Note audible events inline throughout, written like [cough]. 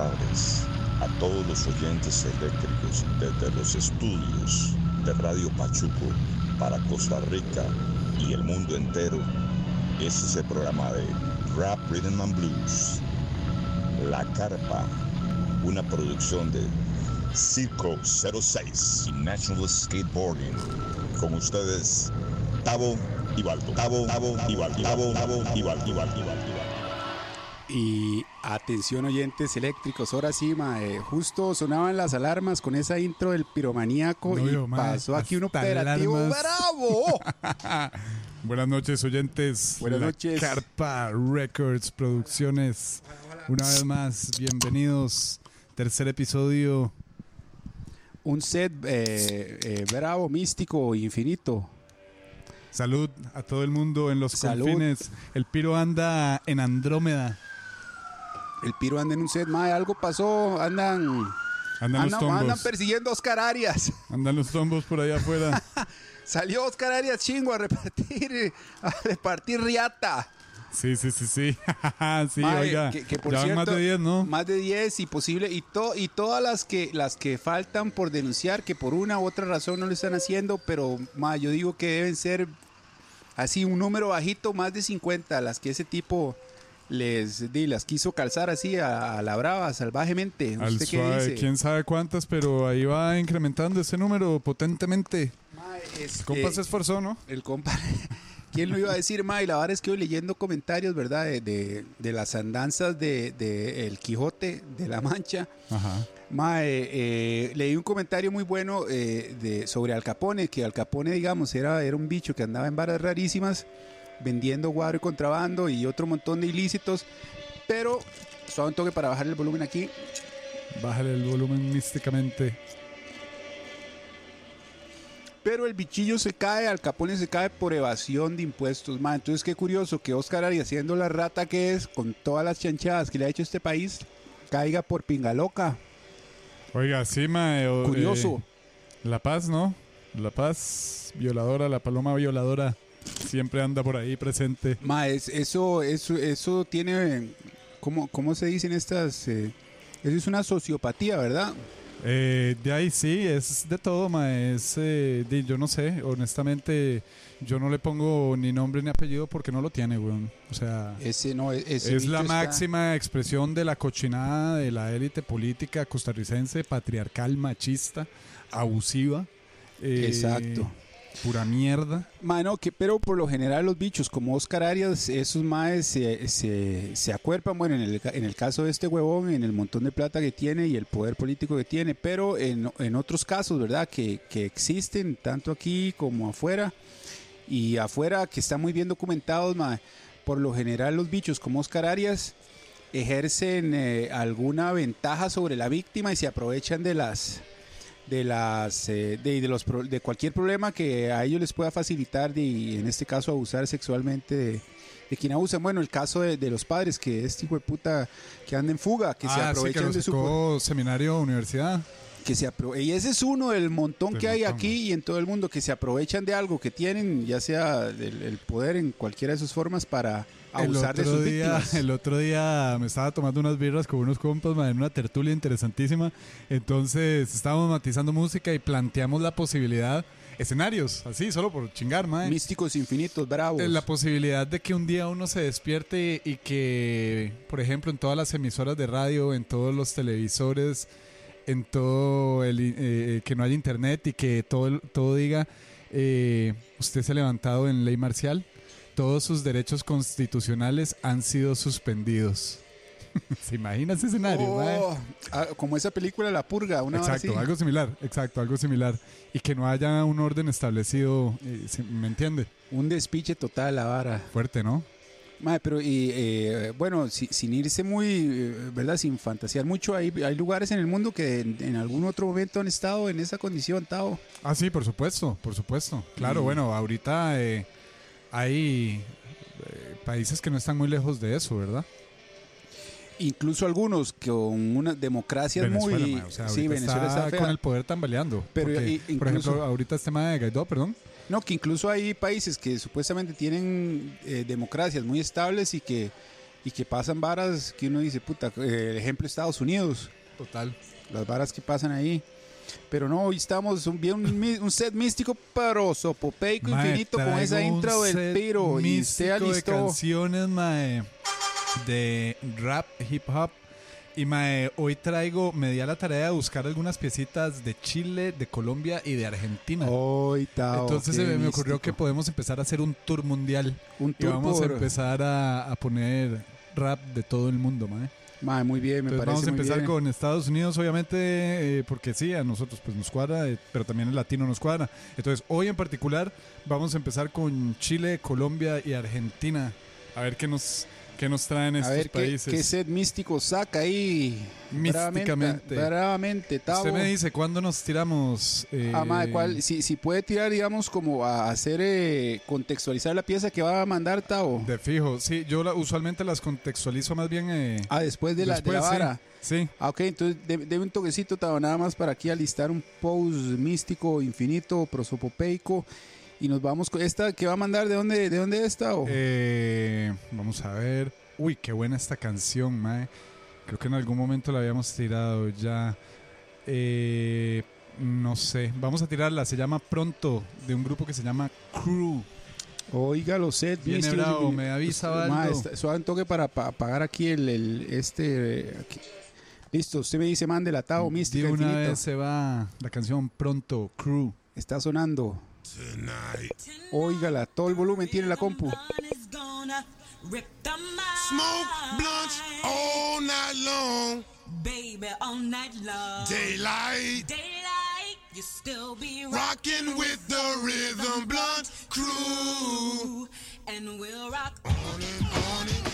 a todos los oyentes eléctricos desde los estudios de Radio Pachuco para Costa Rica y el mundo entero. Este es el programa de Rap Rhythm and Blues. La Carpa, una producción de Circo 06 y National Skateboarding. Con ustedes, Tavo y. Tavo, Tavo y Baldo. Tavo, Tavo y Baldo. y Atención oyentes eléctricos, ahora sí, mae, justo sonaban las alarmas con esa intro del piromaníaco No, y yo, mae, pasó aquí un operativo alarmas. bravo. [laughs] Buenas noches, oyentes. Buenas La noches. Carpa Records Producciones. Una vez más, bienvenidos. Tercer episodio. un set eh, eh, bravo, místico, infinito. Salud a todo el mundo en los Salud. confines. El piro anda en Andrómeda. El piro anda en un set, mae, algo pasó, andan, Andan los tombos. andan persiguiendo a Oscar Arias. Andan los tombos por allá afuera. [laughs] Salió Oscar Arias chingo a repartir, a repartir riata. Sí, sí, sí, sí. [laughs] sí, oiga. que- que por ya cierto, más de 10, ¿no? Más de 10 y posible. Y, to- y todas las que, las que faltan por denunciar, que por una u otra razón no lo están haciendo, pero ma, yo digo que deben ser así un número bajito, más de 50, las que ese tipo les di, las quiso calzar así a, a la brava, salvajemente. Al ¿Usted qué suave, dice? quién sabe cuántas, pero ahí va incrementando ese número potentemente. Ma, este, Compa se esforzó, ¿no? El compa. [laughs] ¿Quién lo iba a decir, ma? Y la verdad es que hoy leyendo comentarios, ¿verdad? De, de- de las andanzas de, de El Quijote de la Mancha. Ajá. Mae, eh, leí un comentario muy bueno eh, de, sobre Al Capone, que Al Capone, digamos, era, era un bicho que andaba en varas rarísimas, vendiendo guaro y contrabando y otro montón de ilícitos, pero solo un toque para bajar el volumen aquí. Bájale el volumen místicamente. Pero el bichillo se cae, Al Capone se cae por evasión de impuestos, mae. Entonces, qué curioso que Oscar Arias, siendo la rata que es, con todas las chanchadas que le ha hecho este país, caiga por pinga loca. Oiga, sí, mae. o- Curioso. eh, la Paz, ¿no? La Paz, violadora, la paloma violadora, siempre anda por ahí presente. Ma, es- eso, eso, eso tiene, ¿cómo, cómo se dicen estas? eh, eso es una sociopatía, ¿verdad? Eh, de ahí sí, es de todo. Es, eh, de- yo no sé, honestamente, yo no le pongo ni nombre ni apellido porque no lo tiene, weón. O sea, Ese no, e, ese es la está- máxima expresión de la cochinada de la élite política costarricense, patriarcal, machista, abusiva. eh, Exacto. Pura mierda. Ma, no, que, pero por lo general los bichos como Oscar Arias, esos maes se, se, acuerpan, bueno, en el, en el caso de este huevón, en el montón de plata que tiene y el poder político que tiene, pero en, en otros casos, ¿verdad? Que, que existen tanto aquí como afuera, y afuera que están muy bien documentados, ma, por lo general los bichos como Oscar Arias ejercen eh, alguna ventaja sobre la víctima y se aprovechan de las de las eh, de, de los de cualquier problema que a ellos les pueda facilitar de, y en este caso abusar sexualmente de, de quien abusa bueno el caso de, de los padres que este hijo de puta que anda en fuga que se ah, sí, que aprovechan de su seminario universidad. que se y ese es uno del montón que hay montón, aquí y en todo el mundo que se aprovechan de algo que tienen ya sea del el poder en cualquiera de sus formas para abusar de el otro sus día, víctimas El otro día me estaba tomando unas birras con unos compas ma, en una tertulia interesantísima. Entonces estábamos matizando música y planteamos la posibilidad, escenarios, así, solo por chingar, mae. místicos infinitos bravos Eh, La posibilidad de que un día uno se despierte y que, por ejemplo, en todas las emisoras de radio, en todos los televisores, en todo el, eh, que no haya internet y que todo, todo diga, eh, usted se ha levantado en ley marcial, todos sus derechos constitucionales han sido suspendidos. [laughs] ¿Se imagina ese escenario? Oh, ah, como esa película La Purga una Exacto, algo similar, exacto, algo similar. Y que no haya un orden establecido, eh, ¿sí- ¿me entiende? un despiche total la vara Fuerte, ¿no? Mae, pero y, eh, bueno, si- sin irse muy, eh, ¿verdad? Sin fantasear mucho, hay, hay lugares en el mundo que en, en algún otro momento han estado en esa condición, Tao. Ah, sí, por supuesto, por supuesto. Claro, Mm. bueno, ahorita eh, hay eh, países que no están muy lejos de eso, ¿verdad? Incluso algunos con unas democracias Venezuela, muy... mae, o sea, sí, Venezuela está, está con el poder tambaleando. Pero Porque, por incluso- ejemplo, ahorita este tema de Guaidó, perdón. No, que incluso hay países que supuestamente tienen eh, democracias muy estables y que y que pasan varas que uno dice, puta, eh, el ejemplo Estados Unidos, Total. las varas que pasan ahí. Pero no, hoy estamos un, bien un, set místico, pero sopopeico Mae, infinito con esa intro del piro. Y usted místico de alistó. canciones, mae, de rap, hip hop. Y mae, hoy traigo, me di a la tarea de buscar algunas piecitas de Chile, de Colombia y de Argentina. Hoy, Tao, Entonces se me, ocurrió que podemos empezar a hacer un tour mundial. un Y tour vamos por- a empezar a, a poner rap de todo el mundo, mae. Muy bien, me Entonces parece vamos a muy empezar bien. con Estados Unidos, obviamente, eh, porque sí, a nosotros pues nos cuadra, eh, pero también el latino nos cuadra. Entonces, hoy en particular vamos a empezar con Chile, Colombia y Argentina. A ver qué nos, qué nos traen A estos ver qué, países. qué set místico saca ahí. Místicamente. Bravamente, Tavo. Usted me dice, ¿cuándo nos tiramos? eh, Ah, mae, ¿cuál? Si, si puede tirar, digamos, como a hacer, eh, contextualizar la pieza que va a mandar Tavo. De fijo, sí, yo la- usualmente las contextualizo más bien... eh, Ah, después de la, de la después, sí, vara. Sí, Ah, ok, entonces de- deme un toquecito, Tavo, nada más para aquí alistar un post místico, infinito, prosopopeico. Y nos vamos con esta que va a mandar, ¿de dónde, de dónde es Tavo? Eh, vamos a ver. Uy, qué buena esta canción, mae. Creo que en algún momento la habíamos tirado ya. Eh, no sé. Vamos a tirarla. Se llama Pronto, de un grupo que se llama Crew. Oiga los set Viene bravo, me avisa, está- suave un toque para pa- apagar aquí el, el- este. aquí. Listo, usted me dice, mande la Tavo De mística una infinito. vez se va la canción Pronto, Crew. Está sonando. Óigala, todo el volumen tiene la compu. Smoke blunts all night long. Baby, all night long. Daylight. Daylight, you still be Rocking with the rhythm blunt crew. and we'll rock. On and on and.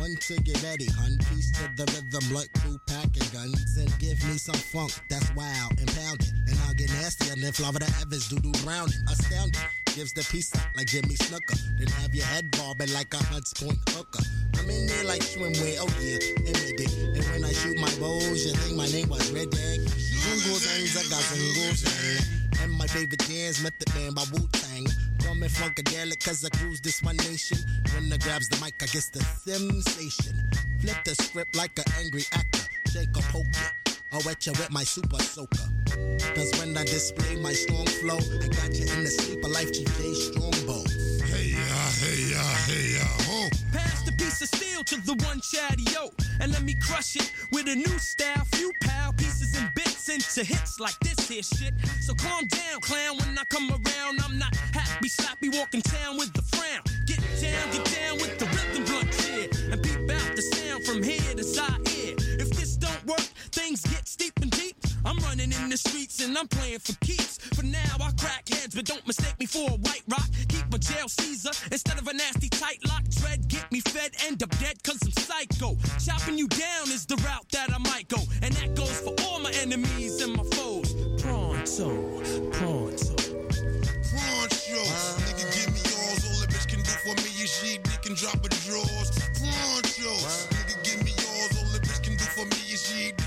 One to get ready, hun. Peace to the rhythm, blunt crew packing guns. And give me some funk that's wild and pounded. And I'll get nastier than Florida Evans, doo doo Browning. Astounding. Gives the peace up like Jimmy Snooker. Then have your head bobbing like a Hunts Point hooker. I'm in there like swimwear, oh yeah, admit it. And when I shoot my bows, you think my name was Red Dag? Zungo zangs, I got zang. And my favorite dance, Method Man by Wu Tang. Call me Funkadelic, cause I cruise this one nation. When I grabs the mic, I guess the sensation. Flip the script like an angry actor. Shake or poke ya. I'll wet you with my super soaker. Cause when I display my strong flow, I got you in the sleeper life, GJ Strongbow. Hey ya, hey ya, hey ya, ho. Pass the piece of steel to the one chatty yo, and let me crush it with a new style. Few pal pieces and bits into hits like this here shit. So calm down, clown. When I come around, I'm not happy, sloppy, walking town with the frown. Get down, get down with the rhythm blunt shit, and peep out the sound from here to side ear. If this don't work, things get steep. I'm running in the streets and I'm playing for keeps. For now, I crack heads, but don't mistake me for a white rock. Keep a jail Caesar instead of a nasty tight lock. Tread, get me fed, end up dead cause I'm psycho. Chopping you down is the route that I might go. And that goes for all my enemies and my foes. Pronto, pronto. Pronchos. Nigga, give me yours. All a bitch can do for me is she and drop her drawers. Pronchos. Nigga, give me yours. All a bitch can do for me is she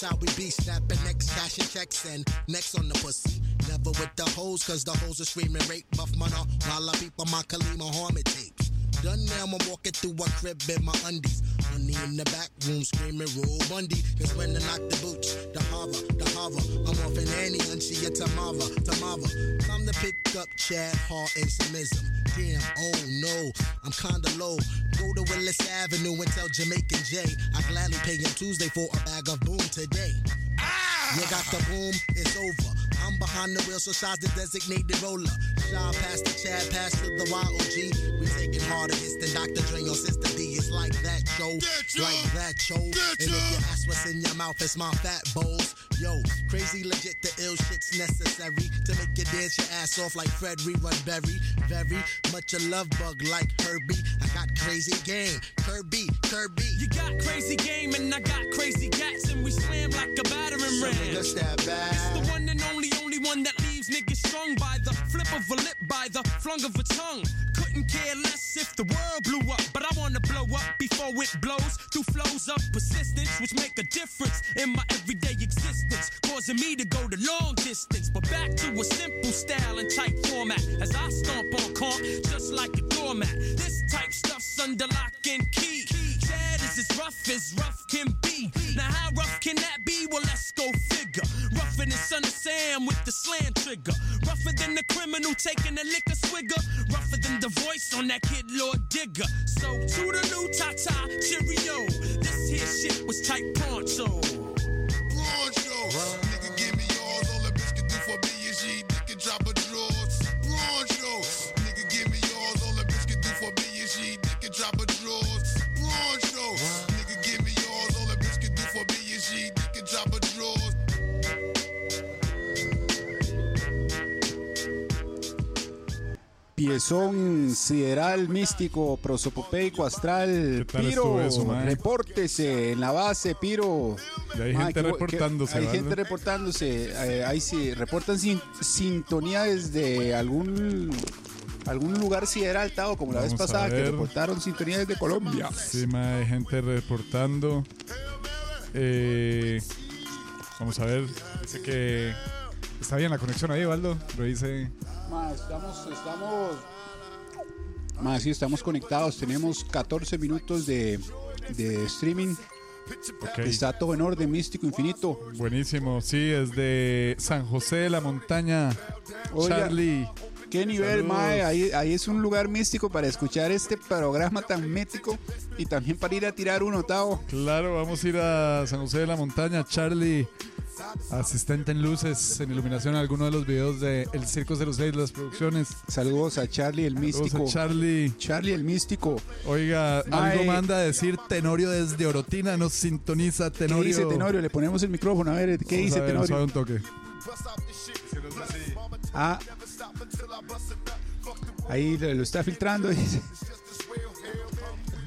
This is how we be snapping next cashing checks and next on the pussy. Never with the hoes, cause the hoes are screaming rape buff mana while I peep on my Khalid Muhammad tapes. Done now, I'm walking through a crib in my undies. Honey in the back room screaming roll Bundy. Cause when I knock the boots, the hover, the hover. I'm off in Annie and she a Tamava, Tamava. Time to pick up Chad Hart and some ism. Damn, oh no, I'm kinda low. Go to Willis Avenue and tell Jamaican J I gladly pay him Tuesday for a bag of boom today. Ah! You got the boom, it's over. I'm behind the wheel, so size the designated roller. Shaw past the Chad, past to the YOG. We taking harder hits than Dr. Dre on Sister D. It's like that, show. That show. Like that, show. And if you show. ask what's in your mouth, it's my fat bowls. Yo, crazy legit, the ill shit's necessary to make you dance your ass off like Fred Rerun Berry. Very much a love bug like Herbie. I got crazy game. Kirby, Kirby. You got crazy game and I got crazy gats, and we slam like a battering ram. Nigga, step back. It's the one and only, strung by the flip of a lip, by the flung of a tongue. Couldn't care less if the world blew up, but I wanna blow up before it blows through flows of persistence, which make a difference in my everyday existence, causing me to go the long distance. But back to a simple style and tight format as I stomp on comp just like a doormat. This type stuff's under lock and key. Chad is as rough as rough can be. Now, how rough can that be? Well, let's go figure. Rougher than Son of Sam with the slam trigger. Rougher than the criminal taking a liquor swigger. Rougher than the voice on that kid Lord Digger. So, to the new Tata, cheerio. This here shit was tight poncho. Broncho. Piezón sideral, místico, prosopopeico, astral. ¿Qué tal Piro, eso, repórtese en la base, Piro. Y hay Mae, gente reportándose, Hay gente reportándose. ahí sí, reportan sin- sintonía desde algún algún lugar sideral, Tao, como la vez pasada, que reportaron sintonía desde Colombia. Sí, mae, hay gente reportando. Eh, vamos a ver. Dice que está bien la conexión ahí, Valdo. Lo dice. Ma, estamos, estamos. Ma, sí, estamos conectados. Tenemos 14 minutos de, de streaming. Ok. Está todo en orden, místico infinito. Buenísimo. Sí, es de San José de la Montaña. Oiga. Charlie. Qué nivel, Saludos. mae. Ahí, ahí es un lugar místico para escuchar este programa tan mítico y también para ir a tirar un Tao. Claro, vamos a ir a San José de la Montaña. Charlie, asistente en luces, en iluminación, en alguno de los videos de El Circo 06, las producciones. Saludos a Charlie el Saludos místico. a Charlie. Charlie el místico. Oiga, Mae. algo manda a decir Tenorio desde Orotina, nos sintoniza ¿Qué Tenorio. dice Tenorio? Le ponemos el micrófono a ver qué Vamos dice a ver, nos Tenorio. suave un toque. Ah. Ahí lo lo está filtrando. dice.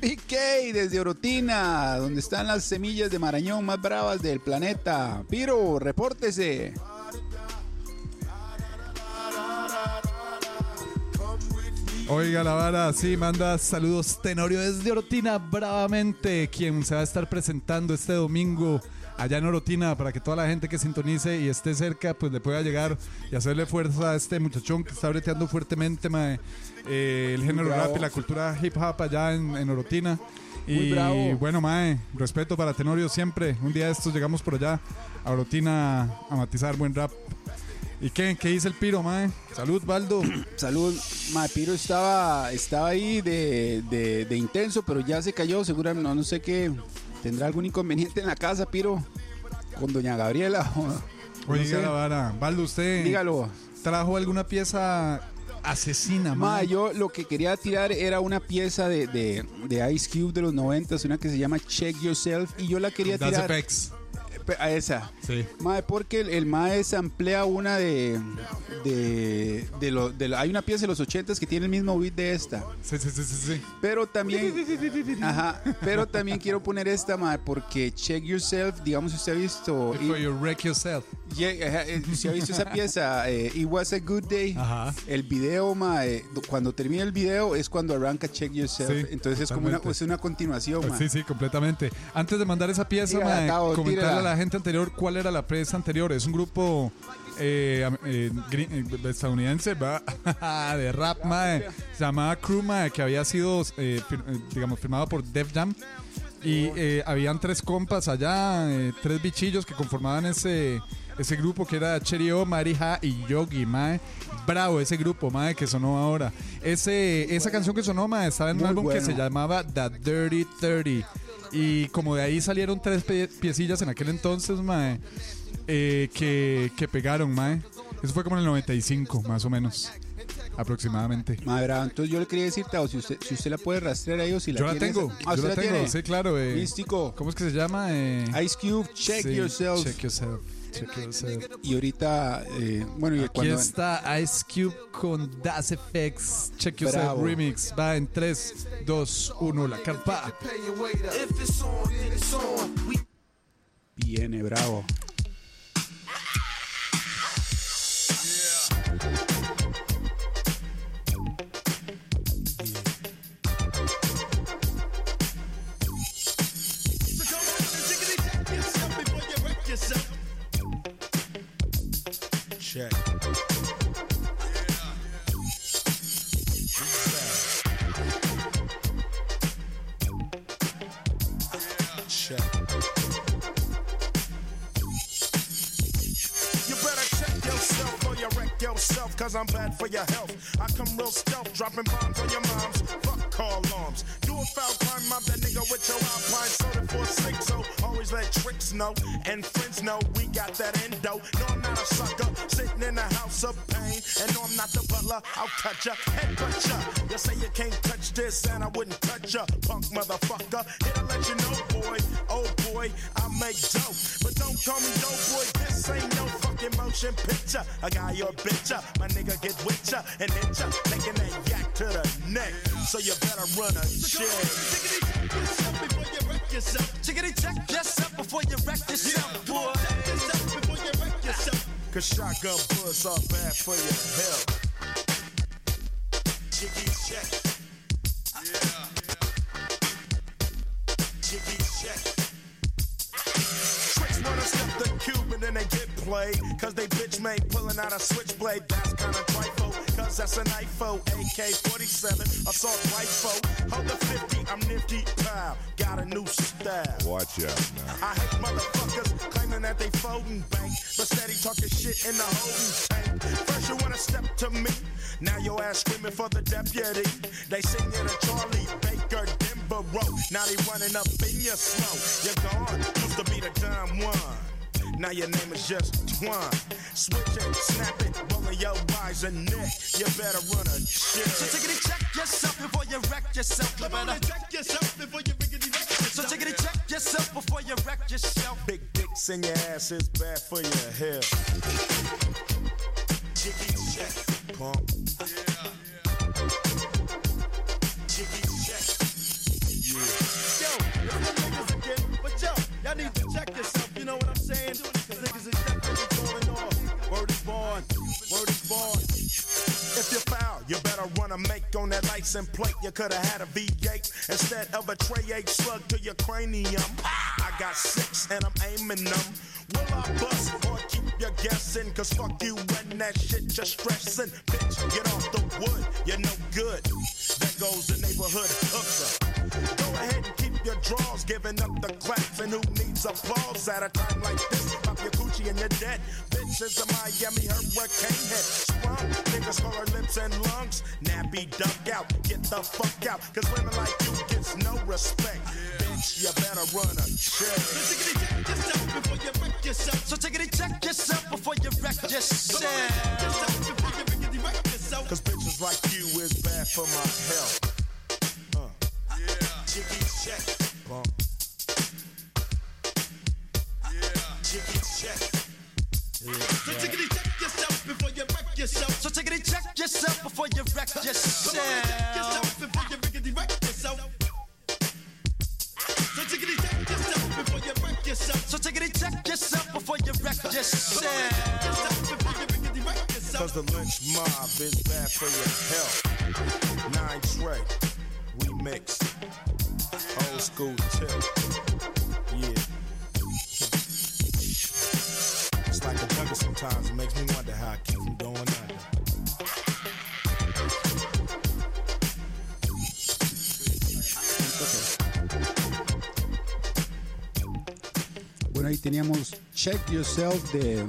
BK desde Orotina, donde están las semillas de Marañón más bravas del planeta. Piro, repórtese. Oiga, la vara, sí, manda saludos Tenorio desde Orotina, bravamente, quien se va a estar presentando este domingo allá en Orotina para que toda la gente que sintonice y esté cerca, pues le pueda llegar y hacerle fuerza a este muchachón que está breteando fuertemente mae, eh, el género bravo. rap y la cultura hip hop allá en, en Orotina. Muy Y bravo. bueno, mae, respeto para Tenorio siempre. Un día de estos llegamos por allá a Orotina a matizar buen rap. ¿Y qué? ¿Qué dice el piro, mae? Salud, Baldo. [coughs] Salud, Ma, Piro estaba, estaba ahí de, de- de intenso, pero ya se cayó. Seguramente, no, no sé qué. ¿Tendrá algún inconveniente en la casa, Piro? Con doña Gabriela. [laughs] o no Oiga sé. vara. Baldo, usted Dígalo. trajo alguna pieza asesina, Ma, mae? yo lo que quería tirar era una pieza de, de, de Ice Cube de los 90, una que se llama Check Yourself, y yo la quería tirar Effects. A esa. Sí. Mae, porque el, el Mae samplea una de. de, de, lo, de lo- hay una pieza de los 80 que tiene el mismo beat de esta. Sí, sí, sí, sí, sí. Pero también. [laughs] ajá. Pero también quiero poner esta, Mae, porque Check Yourself, digamos, si usted ha visto. Before you wreck yourself. Yeah, eh, si ha visto esa pieza, eh, It Was a Good Day. Ajá. El video, mae, do- cuando termina el video es cuando arranca Check Yourself. Sí, Entonces es como una, es una continuación, mae. Sí, sí, completamente. Antes de mandar esa pieza, mae, comentarle a la gente anterior cuál era la pieza anterior. Es un grupo eh, eh, gri- eh, estadounidense [laughs] de rap, mae. Se llamaba Crew, mae, que había sido, eh, fir- eh, digamos, firmado por Def Jam. Y eh, habían tres compas allá, tres bichillos que conformaban ese, ese grupo que era Cherry O, Marija y Yogi, mae. Bravo ese grupo, mae, que sonó ahora. Ese, esa canción que sonó, mae, estaba en un álbum que bueno. se llamaba The Dirty 30. Y como de ahí salieron tres pie- piecillas en aquel entonces, mae, eh, que, que pegaron, mae. Eso fue como en el 95, más o menos, aproximadamente. Bravo. Entonces yo le quería decir, Tao, si usted, si usted la puede rastrear ahí o si la Yo la tiene tengo, esa- Ah, yo ¿usted la tengo, tiene? sí, claro. eh, Místico. ¿Cómo es que se llama? Eh, Ice Cube, Check sí, Yourself. Check yourself. Check yourself. Y ahorita, eh, bueno, y Aquí cuando. está Ice Cube con Das Effects. Check yourself Bravo. remix. Va en 3, 2, 1, la carpa. Viene, bravo. For your health. I come real stealth, dropping bombs on your moms. Fuck call alarms. Do a foul crime, mob that nigga with your alpine soda for six. So always let tricks know and friends know we got that endo. No, I'm not a sucker, sitting in a house of pain. And no, I'm not the butler, I'll cut ya, head cut ya. You say you can't touch this, and I wouldn't touch ya, punk motherfucker. Here to let you know, boy, oh boy, I make dope. But don't call me dope, motion picture. A guy or bitch ya, my nigga get with ya and hit ya, taking that yak to the neck. So you better run a check. Chickity check yourself before you wreck yourself, boy. Cause shotgun bullets are bad for your health. Jiggy check. Yeah. Jiggy check. Tricks wanna step the cube and then they get played. Cause they bitch made pulling out a switchblade. That's kinda trifle. Cause that's an IFO. AK 47. Assault rifle. Hold the 50. I'm nifty. Pow. Got a new style. Watch out now. I hate motherfuckers claiming that they folding bank, but steady talking shit in the holding tank. First you wanna step to me, now your ass screaming for the deputy. They sing it a Charlie Baker Denver Road. Now they running up in your slow. You're gone. Used to be the dumb one. Now your name is just Twan. Switch it, snap it, rolling your eyes and neck. You better run a shit. So chickity check yourself before you wreck yourself. You better check yourself before you riggedy wreck So chickity check yourself before you wreck yourself. Big dicks in your ass is bad for your health. Jiggy check, pump. Jiggy check. Yo, it's them niggas again. But yo, y'all need to check yourself, on that license plate. You could have had a V8 instead of a tray 8 slug to your cranium. I got six and I'm aiming them. Will I bust or keep you guessing? Cause fuck you and that shit you're stressing. Bitch, get off the wood, you're no good. There goes the neighborhood hooker. Go ahead your drawers, giving up the claps. And who needs applause at a time like this? Pop your coochie and you're dead. Bitch is a Miami hurricane head. Sprung, niggas call her lips and lungs. Nappy duck out, get the fuck out. Cause women like you gets no respect. Bitch, you better run a check. So chickity check yourself before you wreck yourself. Cause bitches like you is bad for my health. Yeah. Check. Bump. Yeah. Check. So chickity check yourself before you wreck yourself. So chickity check yourself before you wreck yourself. before you wreck yourself. So chickity check yourself before you wreck yourself. So chickity check yourself before you wreck yourself. before you wreck yourself. Cause the lynch mob is bad for your health. Nine Trey. Remix. Old school tip. Yeah. It's like a jungle sometimes. It makes me wonder how I keep from going under. Bueno, ahí teníamos Check Yourself de,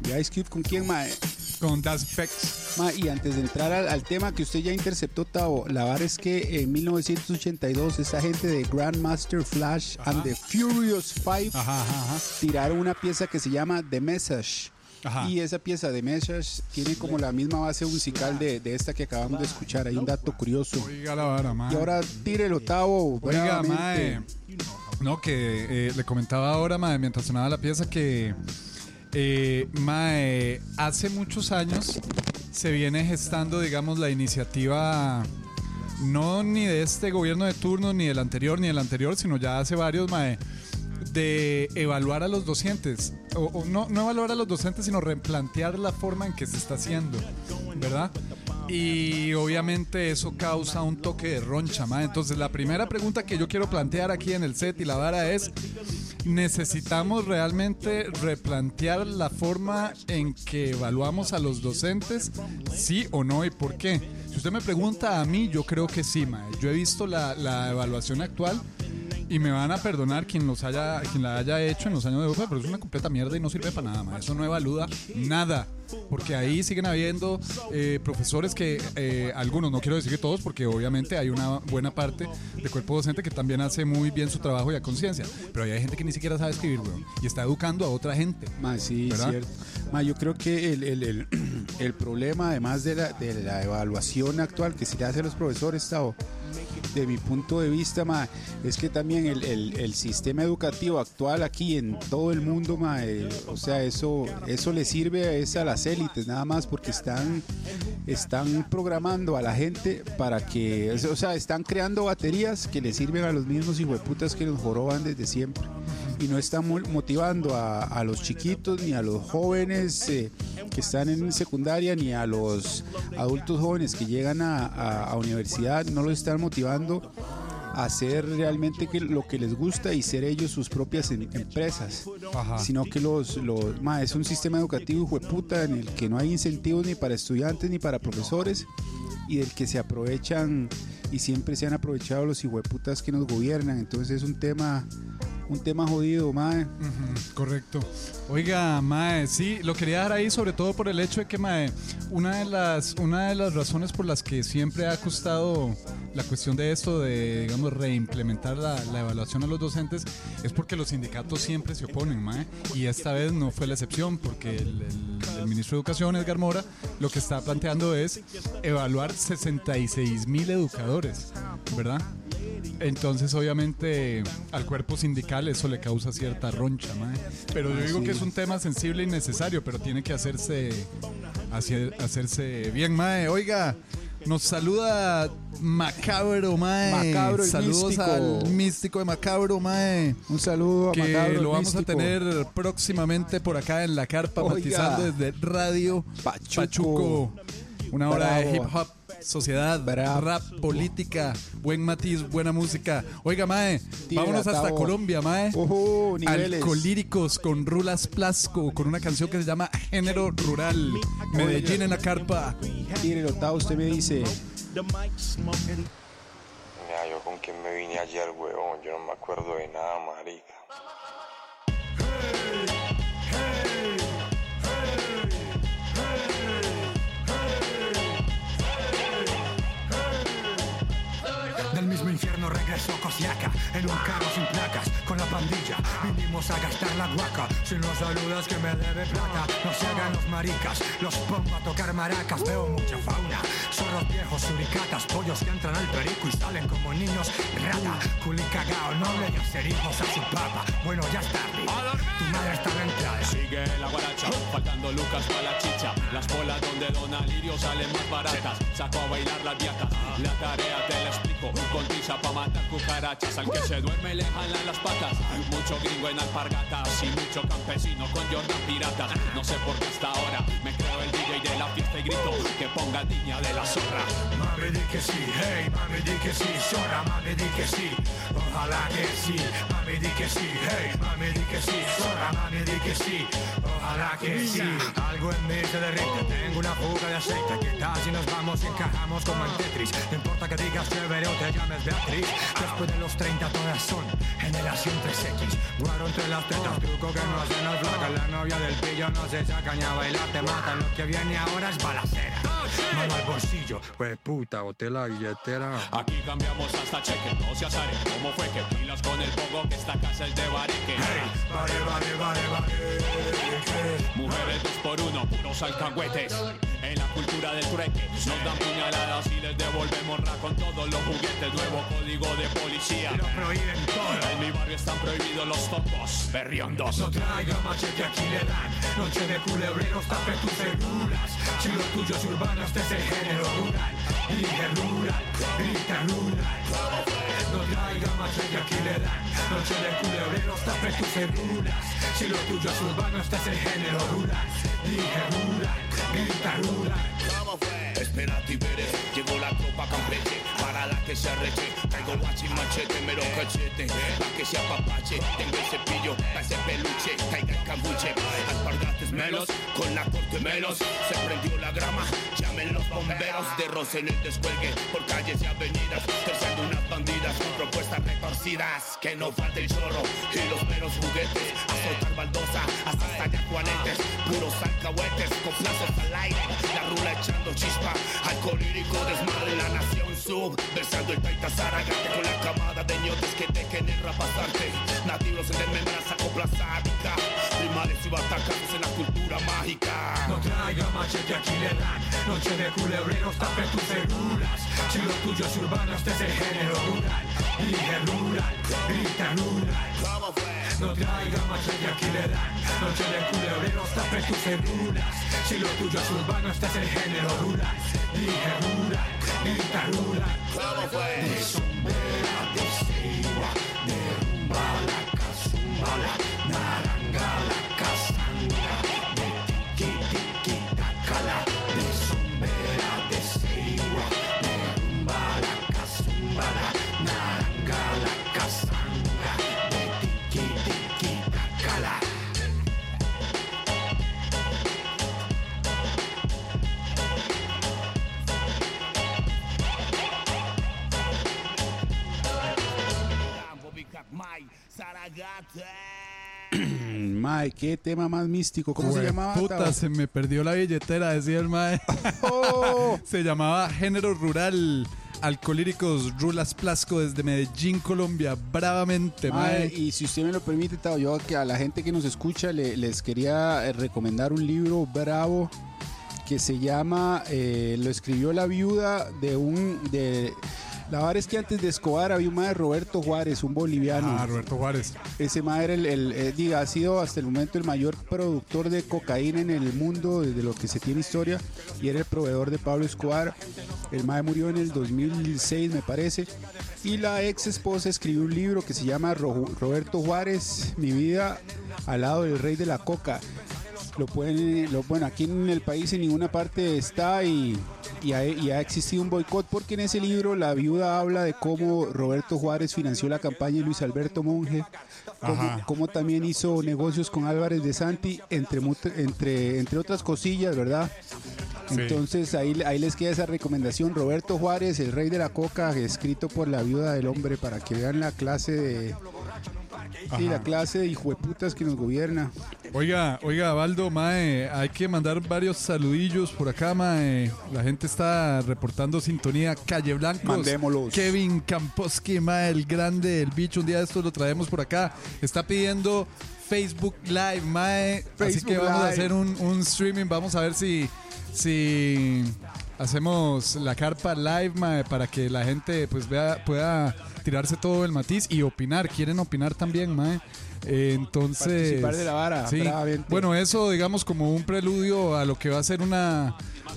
de Ice Cube. ¿Con quién, mae? Con Das Effects. Ma, y antes de entrar al, al tema que usted ya interceptó, Tao, la verdad es que en 1982 esta gente de Grandmaster Flash and the Furious Five Ajá, ajá, ajá. tiraron una pieza que se llama The Message. Ajá. Y esa pieza de Message tiene como la misma base musical de, de esta que acabamos de escuchar. Hay un dato curioso. Oiga la vara, mae. Y ahora tírelo, Tao. Oiga, mae. No, que eh, le comentaba ahora, mae, mientras sonaba la pieza, que eh, mae, hace muchos años se viene gestando, digamos, la iniciativa no ni de este gobierno de turno, ni del anterior, ni del anterior, sino ya hace varios, mae, de evaluar a los docentes. O, no, no evaluar a los docentes, sino replantear la forma en que se está haciendo, ¿verdad? Y obviamente eso causa un toque de roncha, mae. Entonces la primera pregunta que yo quiero plantear aquí en el set y la vara es, necesitamos realmente replantear la forma en que evaluamos a los docentes, sí o no y por qué. Si usted me pregunta a mí, yo creo que sí, mae. Yo he visto la, la evaluación actual y me van a perdonar quien los haya quien la haya hecho en los años de UPA, pero es una completa mierda y no sirve para nada, mae. Eso no evalúa nada. Porque ahí siguen habiendo eh, profesores que, eh, algunos, no quiero decir que todos, porque obviamente hay una buena parte de cuerpo docente que también hace muy bien su trabajo y a conciencia. Pero hay gente que ni siquiera sabe escribir, weón. Y está educando a otra gente. Ma, sí, ¿Verdad? cierto. Ma, yo creo que el, el- el- [clears throat] el problema, además de la, de la evaluación actual que se le hace a los profesores, Tavo, de mi punto de vista, ma, es que también el, el- sistema educativo actual aquí en todo el mundo, ma, eh, o sea, eso, eso le sirve es a las élites nada más porque están, están programando a la gente para que, o sea, están creando baterías que le sirven a los mismos hijueputas que nos joroban desde siempre y no están mo- motivando a, a los chiquitos ni a los jóvenes eh, que están en secundaria ni a los adultos jóvenes que llegan a, a- a universidad, no los están motivando a hacer realmente que, lo que les gusta y ser ellos sus propias em- empresas, Ajá. sino que los, los ma, es un sistema educativo hijueputa en el que no hay incentivos ni para estudiantes ni para profesores y del que se aprovechan y siempre se han aprovechado los hijueputas que nos gobiernan, entonces es un tema un tema jodido, mae. Correcto. Oiga, Mae, sí, lo quería dar ahí sobre todo por el hecho de que, Mae, una de las, una de las razones por las que siempre ha costado la cuestión de esto, de, digamos, reimplementar la, la evaluación a los docentes, es porque los sindicatos siempre se oponen, Mae. Y esta vez no fue la excepción, porque el, el- el ministro de Educación, Edgar Mora, lo que está planteando es evaluar 66 mil educadores, ¿verdad? Entonces, obviamente, al cuerpo sindical eso le causa cierta roncha, mae. Pero yo digo que es un tema sensible y necesario, pero tiene que hacerse, hacer- hacerse bien, mae. Oiga, nos saluda Macabro, mae. Macabro y Saludos místico. al místico de Macabro, mae. Un saludo a Que Macabro lo vamos Místico. a tener próximamente por acá en la carpa, Oiga. matizando desde Radio Pachuco. Pachuco. Una hora de hip hop, sociedad, Bravo. rap, política, buen matiz, buena música. Oiga, Mae, Tira, vámonos hasta. Colombia, Mae. Niveles. Alcolíricos con Rulas Plasco, con una canción que se llama Género Rural. Medellín en la carpa. Tírelo, Tavo, usted me dice. Mira, yo con quién me vine ayer, huevón. Yo no me acuerdo de nada, marica. Cosiaca En un carro sin placas, con la pandilla Vinimos a gastar la guaca Si no saludas que me debe plata No se hagan los maricas Los pongo a tocar maracas Veo mucha fauna Zorros viejos, suricatas Pollos que entran al perico y salen como niños Rata, culi cagao Noble y hacer hijos a su papa Bueno, ya es tarde Tu madre está en entrada Sigue la guaracha, faltando Lucas para la chicha. Las bolas donde Don Alirio salen más baratas. Saco a bailar las viatas. La tarea te la explico. Con tiza pa' matar cucarachas. Al que se duerme le jalan las patas. Mucho gringo en alpargatas y mucho campesino con Jordan piratas. No sé por qué hasta ahora me creo el De la fiesta y grito que ponga niña de la zorra. Mami di que sí, hey, mami di que sí, zorra, mami di que sí, ojalá que sí, mami di que sí, hey, mami di que sí, zorra, mami di que sí, ojalá que sí. Algo en mí se derrite, tengo una fuga de aceite, ¿qué tal si nos vamos y encajamos como en Tetris? No importa que digas chévere o te llames Beatriz, después de los 30 todas son generación 3X, guaro entre las tetas, truco que no hacen las flacas, la novia del pillo no se saca ni a bailar, te matan, lo que viene ahora es balacera, mano al bolsillo, pues puta, boté la billetera. Aquí cambiamos hasta cheque, no se azare. ¿Cómo fue que pilas con el pogo que esta casa es de bareque? Vale, vale, vale, vale. Mujeres dos por uno, puros alcahuetes. En la cultura del trueque nos dan puñaladas y les devolvemos ra con todos los juguetes. Nuevo código de policía. Lo prohíben todo. En mi barrio están prohibidos los topos, berriondos. No traiga machete, aquí le dan Noche de culebreros, tape tus seguras Si lo tuyo es urbano, este es el género rural Dije rural, grita rural No traiga machete, aquí le dan Noche de culebreros, tape tus seguras Si lo tuyo es urbano, este es el género rural Dije rural, grita rural. ¿Cómo fue? Esperate y veré. Llegó la tropa campeche la que se arreche. Traigo guachi machete, mero cachete. Pa' que se apapache. Tengo el cepillo, pa' ese peluche. Caiga el cambuche. Alpargates melos, con la corte menos. Se prendió la grama. Llamen los bomberos de roce en el descuelgue. Por calles y avenidas. Terciando unas bandidas con propuestas retorcidas. Que no falte el chorro y los meros juguetes. A soltar baldosa hasta estallar juanetes. Puros alcahuetes con plazos al aire. La rula echando chispa. Alcohólico desmadre la nación sub. El taita zaragate con la camada de ñotes que dejen el rapazarte. Nativos en desmembranza copla sádica. Y batacas en la cultura mágica. No traiga machete, aquí le dan. Noche de culebreros, tape tus células Si lo tuyo es urbano, este es el género rural. Dije rural, grita rural. ¿Cómo fue? No traiga machete, aquí le dan. Noche de culebreros, tape tus células Si lo tuyo es urbano, este es el género rural. Dije rural, grita rural. ¿Cómo fue? De sombera, de ceiba De rumba la casumba La naranga, la [coughs] Mae, qué tema más místico. ¿Cómo se llamaba? Puta, se me perdió la billetera, decía el mae. Oh. [laughs] se llamaba Género Rural. Alcolíricos Rulas Plasco desde Medellín, Colombia. Bravamente, Mae, mae. y si usted me lo permite, Tao, yo que a la gente que nos escucha le- les quería eh, recomendar un libro bravo que se llama, eh, lo escribió la viuda de un, de, la verdad es que antes de Escobar había un mae Roberto Juárez, un boliviano. Ah, Roberto Juárez. Ese mae era el, el- eh, diga, ha sido hasta el momento el mayor productor de cocaína en el mundo, desde lo que se tiene historia, y era el proveedor de Pablo Escobar. El mae murió en el 2006, me parece. Y la ex esposa escribió un libro que se llama Ro- Roberto Juárez, Mi vida al lado del rey de la coca. Lo pueden, lo, bueno, aquí en el país en ninguna parte está y, y ha, y ha existido un boicot porque en ese libro la viuda habla de cómo Roberto Juárez financió la campaña de Luis Alberto Monge, cómo, también hizo negocios con Álvarez de Santi, entre, entre, entre otras cosillas, ¿verdad? Sí. Entonces ahí, ahí les queda esa recomendación. Roberto Juárez, el rey de la coca, escrito por la viuda del hombre, para que vean la clase de... Sí, la clase de hijueputas que nos gobierna. Oiga, oiga, Baldo, mae, hay que mandar varios saludillos por acá, mae. La gente está reportando sintonía Calle Blancos. Mandémoslos. Kevin Kamposki, mae, el grande, el bicho, un día de estos lo traemos por acá. Está pidiendo Facebook Live, mae. Así que vamos a hacer un, un streaming, vamos a ver si, si hacemos la carpa live, mae, para que la gente pues vea, pueda tirarse todo el matiz y opinar. Quieren opinar también, mae. Eh, entonces, Participar de la vara, Sí. Bueno, eso digamos como un preludio a lo que va a ser una,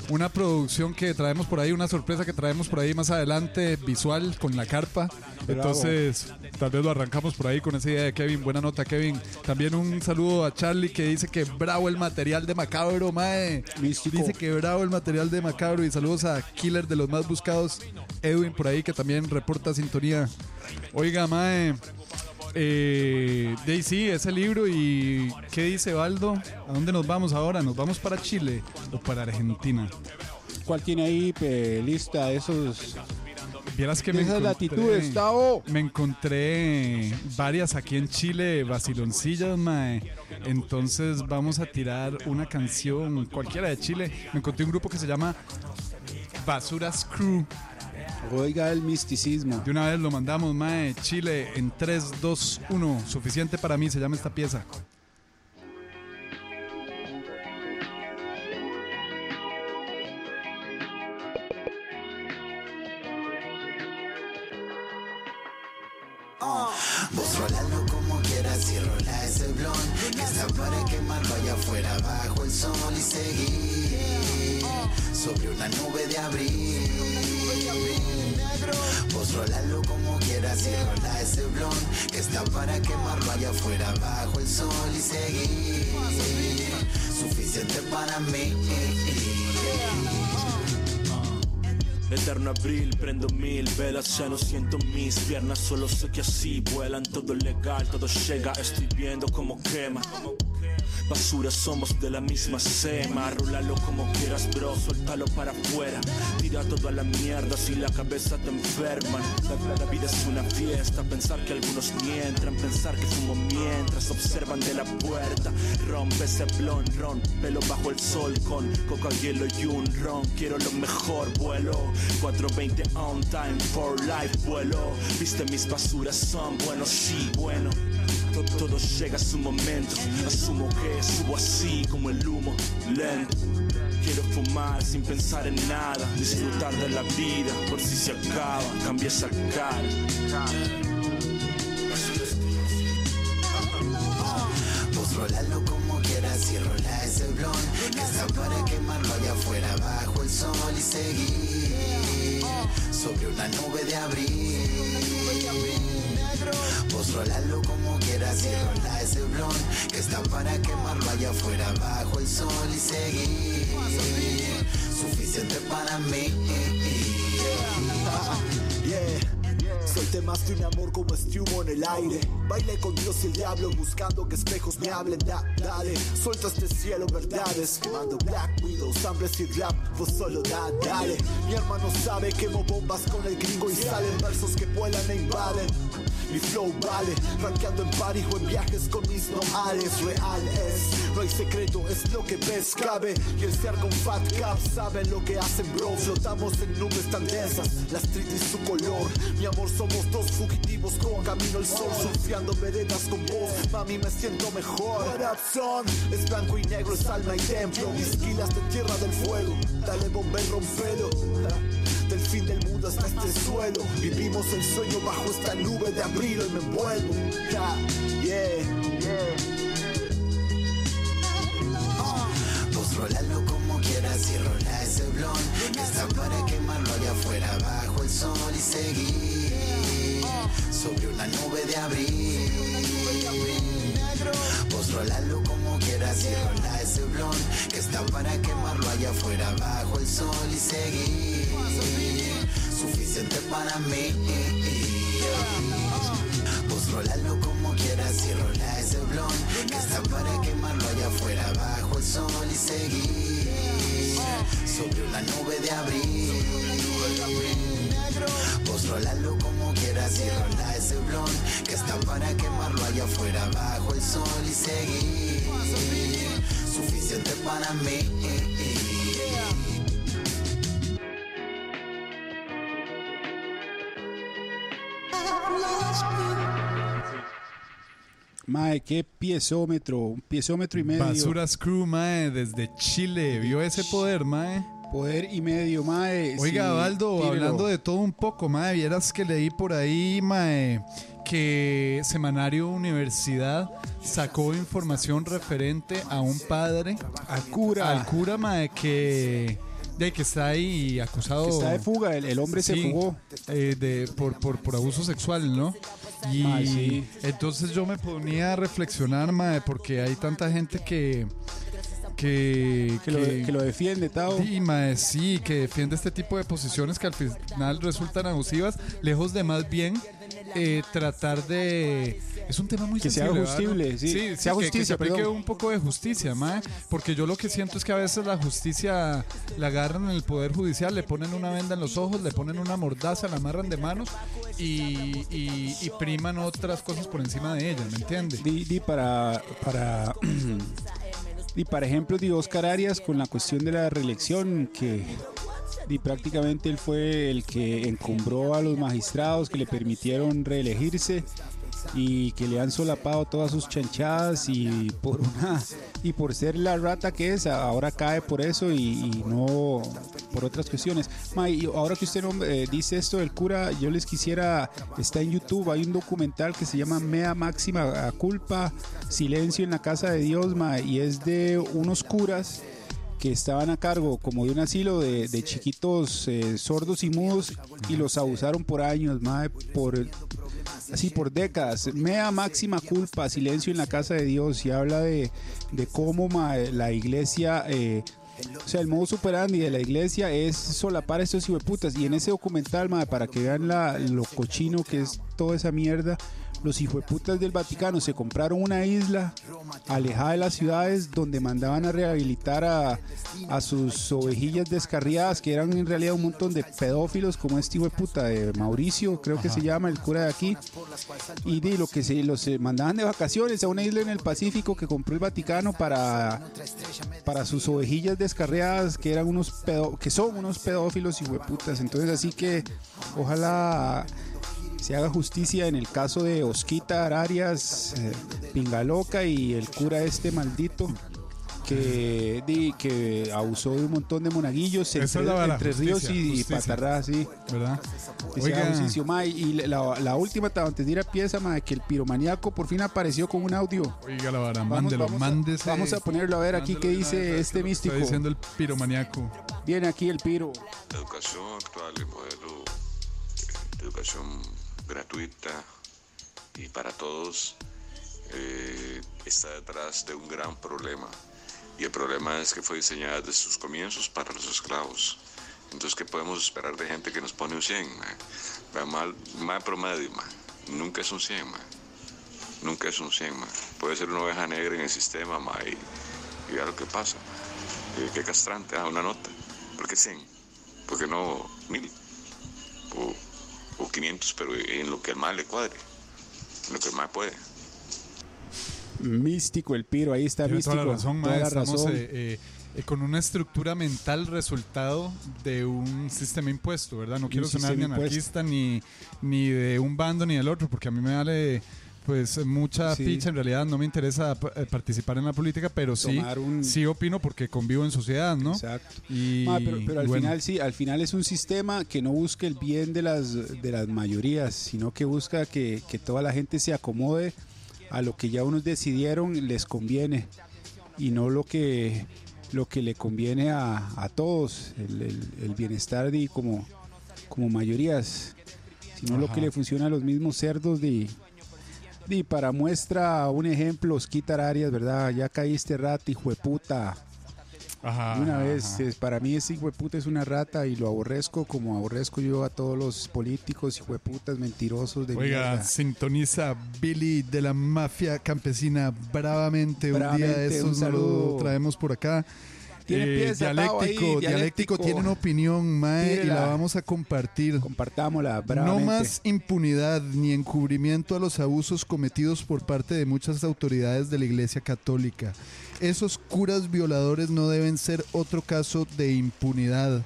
una producción que traemos por ahí, una sorpresa que traemos por ahí más adelante, visual con la carpa. Bravo. Entonces, tal vez lo arrancamos por ahí con esa idea de Kevin. Buena nota, Kevin. También un saludo a Charlie que dice que bravo el material de Macabro, mae. Místico. Dice que bravo el material de Macabro. Y saludos a Killer de los más buscados, Edwin por ahí que también reporta sintonía. Oiga, mae. Eh, de sí, ese libro y ¿qué dice Baldo? ¿A dónde nos vamos ahora? ¿Nos vamos para Chile o para Argentina? ¿Cuál tiene ahí lista de esos Vieras que de me esas encontré, latitudes, me encontré varias aquí en Chile, vaciloncillas, mae. Entonces vamos a tirar una canción cualquiera de Chile. Me encontré un grupo que se llama Basuras Crew. Oiga el misticismo. De una vez lo mandamos, mae. Chile en 3, 2, 1. Suficiente para mí se llama esta pieza. Está para quemar, vaya afuera bajo el sol y seguir Suficiente para mí. Eterno abril, prendo mil velas, ya no siento mis piernas, solo sé que así vuelan, todo legal, todo llega, estoy viendo como quema. Basura somos de la misma sema, rúlalo como quieras bro, suéltalo para afuera, tira todo a la mierda si la cabeza te enferman. La, la vida es una fiesta, pensar que algunos mientran, pensar que fumo mientras observan de la puerta. Rompe ese blon, ron, pelo bajo el sol con coca, hielo y un ron. Quiero lo mejor, vuelo 420 on time for life, vuelo. Viste mis basuras son buenos, sí, bueno. To- Todo llega a su momento, asumo que subo así como el humo, lento. Quiero fumar sin pensar en nada, disfrutar de la vida por si se acaba, cambia esa cara. Vos rolalo como quieras y rola ese blon Que está para quemarlo allá afuera bajo el sol y seguir Sobre una nube de abril Vos rolalo como quieras y ese blon Que está para quemarlo allá afuera bajo el sol y seguir Suficiente para mí Yeah. Solté más de un amor como humo en el aire. Bailé con Dios y el diablo buscando que espejos me hablen. Da, dale, suelta este cielo verdades. Quemando Black Widow, samples y rap. Vos solo da, dale. Mi hermano sabe quemo bombas con el gringo y salen versos que vuelan e invaden. Mi flow vale, rankeando en París o en viajes con mis noales. Real es, no hay secreto, es lo que ves, cabe. Y el ser con Fat Cap saben lo que hacen, bro. Flotamos en nubes tan densas, la street y su color. Mi amor, somos dos fugitivos con camino al sol, surfeando veredas con vos. Mami, me siento mejor. What up, son? Es blanco y negro, es alma y templo. Mis de tierra del fuego. Dale bomba y rompelo. Del fin del mundo hasta este suelo. Vivimos el sueño bajo esta nube de abril y me envuelvo. Ja, yeah. Vos rolalo como quieras y rola ese blon Que está para quemarlo allá afuera bajo el sol y seguir Sobre una nube de abril Vos rolalo como quieras y rola ese blon Que está para quemarlo allá afuera bajo el sol y seguir. Suficiente para mí. Vos rolalo como quieras y rola ese blon Que está para quemarlo allá afuera bajo el sol y seguir. Sobre una nube de abril. Vos rolalo como quieras y rola ese blon Que está para quemarlo allá afuera bajo el sol y seguir Suficiente para mí Mae, qué piezómetro, un piezómetro y medio. Basuras Crew, mae, desde Chile. ¿Vio ese poder, mae? Poder y medio, mae. Oiga, sí, Baldo, tírelo. hablando de todo un poco, mae, vieras que leí por ahí, mae, que Semanario Universidad sacó información referente a un padre. Al cura. Al cura, mae, que, de, que está ahí acusado. Que está de fuga, el, el hombre se fugó. eh, de, por, por, por abuso sexual, ¿no? Y Mae, sí. entonces yo me ponía a reflexionar, mae, porque hay tanta gente que... Que, Que lo, que lo defiende, Tao. Mae, sí, que defiende este tipo de posiciones que al final resultan abusivas, lejos de más bien eh, tratar de... Es un tema muy Que sea sensible, ¿verdad? justible, sí. sí, Sea que- que, justicia, se aplique perdón. un poco de justicia, mae, porque yo lo que siento es que a veces la justicia la agarran en el Poder Judicial, le ponen una venda en los ojos, le ponen una mordaza, la amarran de manos y, y- y priman otras cosas por encima de ella, ¿me entiendes? Di, di para, para, [clears throat] y para ejemplo de Oscar Arias con la cuestión de la reelección, que prácticamente él fue el que encumbró a los magistrados que le permitieron reelegirse y que le han solapado todas sus chanchadas y por una y por ser la rata que es ahora cae por eso y, no por otras cuestiones. Ma, y ahora que usted eh, dice esto del cura yo les quisiera está en YouTube hay un documental que se llama Mea Máxima Culpa Silencio en la Casa de Dios ma, y es de unos curas que estaban a cargo como de un asilo de, chiquitos eh, sordos y mudos y los abusaron por años, mae, por así por décadas. Mea máxima culpa, silencio en la casa de Dios y habla de, de cómo la iglesia, eh, o sea, el modo superandi de la iglesia es solapar a estos hijueputas. Y en ese documental, para que vean la, lo cochino que es toda esa mierda, los hijueputas del Vaticano se compraron una isla alejada de las ciudades donde mandaban a rehabilitar a, a sus ovejillas descarriadas, que eran en realidad un montón de pedófilos, como este hijo de puta de Mauricio, creo que se llama, el cura de aquí. Y de lo que se los mandaban de vacaciones a una isla en el Pacífico que compró el Vaticano para, para sus ovejillas descarriadas, que eran unos pedo, que son unos pedófilos y putas. Entonces, así que ojalá se haga justicia en el caso de Osquita Arias, eh, Pingaloca y el cura este maldito que, di, que abusó de un montón de monaguillos entre, entre ríos justicia, y, justicia. patarrás, sí. ¿Verdad? Que se Oiga. haga justicia, ma, y la, la última, antes de ir a pieza, ma, que el piromaníaco por fin apareció con un audio. Oiga la vara, Vamos- mándelo, vamos a- mándese. vamos a ponerlo a ver aquí qué dice este místico. Está diciendo el piromaniaco. Viene aquí el piro. Educación actual, el modelo de educación gratuita y para todos, eh, está detrás de un gran problema. Y el problema es que fue diseñada desde sus comienzos para los esclavos. Entonces, ¿qué podemos esperar de gente que nos pone un 100? ma? Vea, Mal, mal promedio, ma. nunca es un 100, ma. nunca es un 100. ma. Puede ser una oveja negra en el sistema ma, y, y vea lo que pasa. Eh, qué castrante, ah, una nota. ¿Por qué 100? ¿Por qué no 1000? O, o 500, pero en lo que el mal le cuadre, en lo que el mal puede. Místico el piro, ahí está Tiene místico. toda la razón, toda la razón. eh, eh, con una estructura mental resultado de un sistema impuesto, ¿verdad? No quiero sonar ni anarquista ni, ni de un bando ni del otro, porque a mí me vale pues mucha Sí. picha, en realidad no me interesa pa- eh, participar en la política, pero sí, un- sí opino porque convivo en sociedad, ¿no? Exacto. Y, pero, pero al bueno, final sí, al final es un sistema que no busca el bien de las, de las mayorías, sino que busca que, que toda la gente se acomode a lo que ya unos decidieron les conviene y no lo que lo que le conviene a, a todos, el, el- el bienestar de como, como mayorías, sino lo que le funciona a los mismos cerdos de, de para muestra un ejemplo, Osquitar Arias, ¿verdad? Ya caíste rata, hijo de puta. Ajá, una vez, ajá. es- para mí ese hijo de puta es una rata y lo aborrezco como aborrezco yo a todos los políticos, hijo de putas mentirosos de Oiga, mierda. sintoniza Billy de la mafia campesina bravamente. un día de un estos nos lo traemos por acá. Tiene Eh, pieza, Tao, ahí, dialéctico, dialéctico, dialéctico. tiene una opinión, mae, y la vamos a compartir. Compartámosla, No más impunidad ni encubrimiento a los abusos cometidos por parte de muchas autoridades de la Iglesia Católica. Esos curas violadores no deben ser otro caso de impunidad.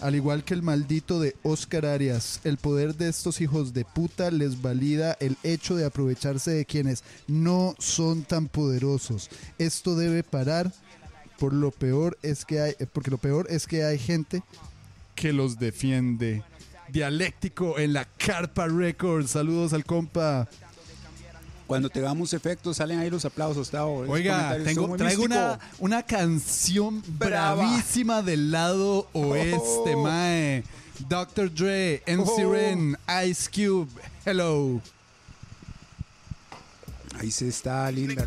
Al igual que el maldito de Oscar Arias, el poder de estos hijos de puta les valida el hecho de aprovecharse de quienes no son tan poderosos. Esto debe parar. Por lo peor es que hay, porque lo peor es que hay gente que los defiende. Dialéctico en la Carpa Records. Saludos al compa. Cuando tengamos efectos salen ahí los aplausos. Esos Oiga, tengo, traigo una, una canción Brava. bravísima del lado oeste, Oh. mae. Dr. Dre, MC Oh. Ren, Ice Cube, Hello. Ahí se está linda.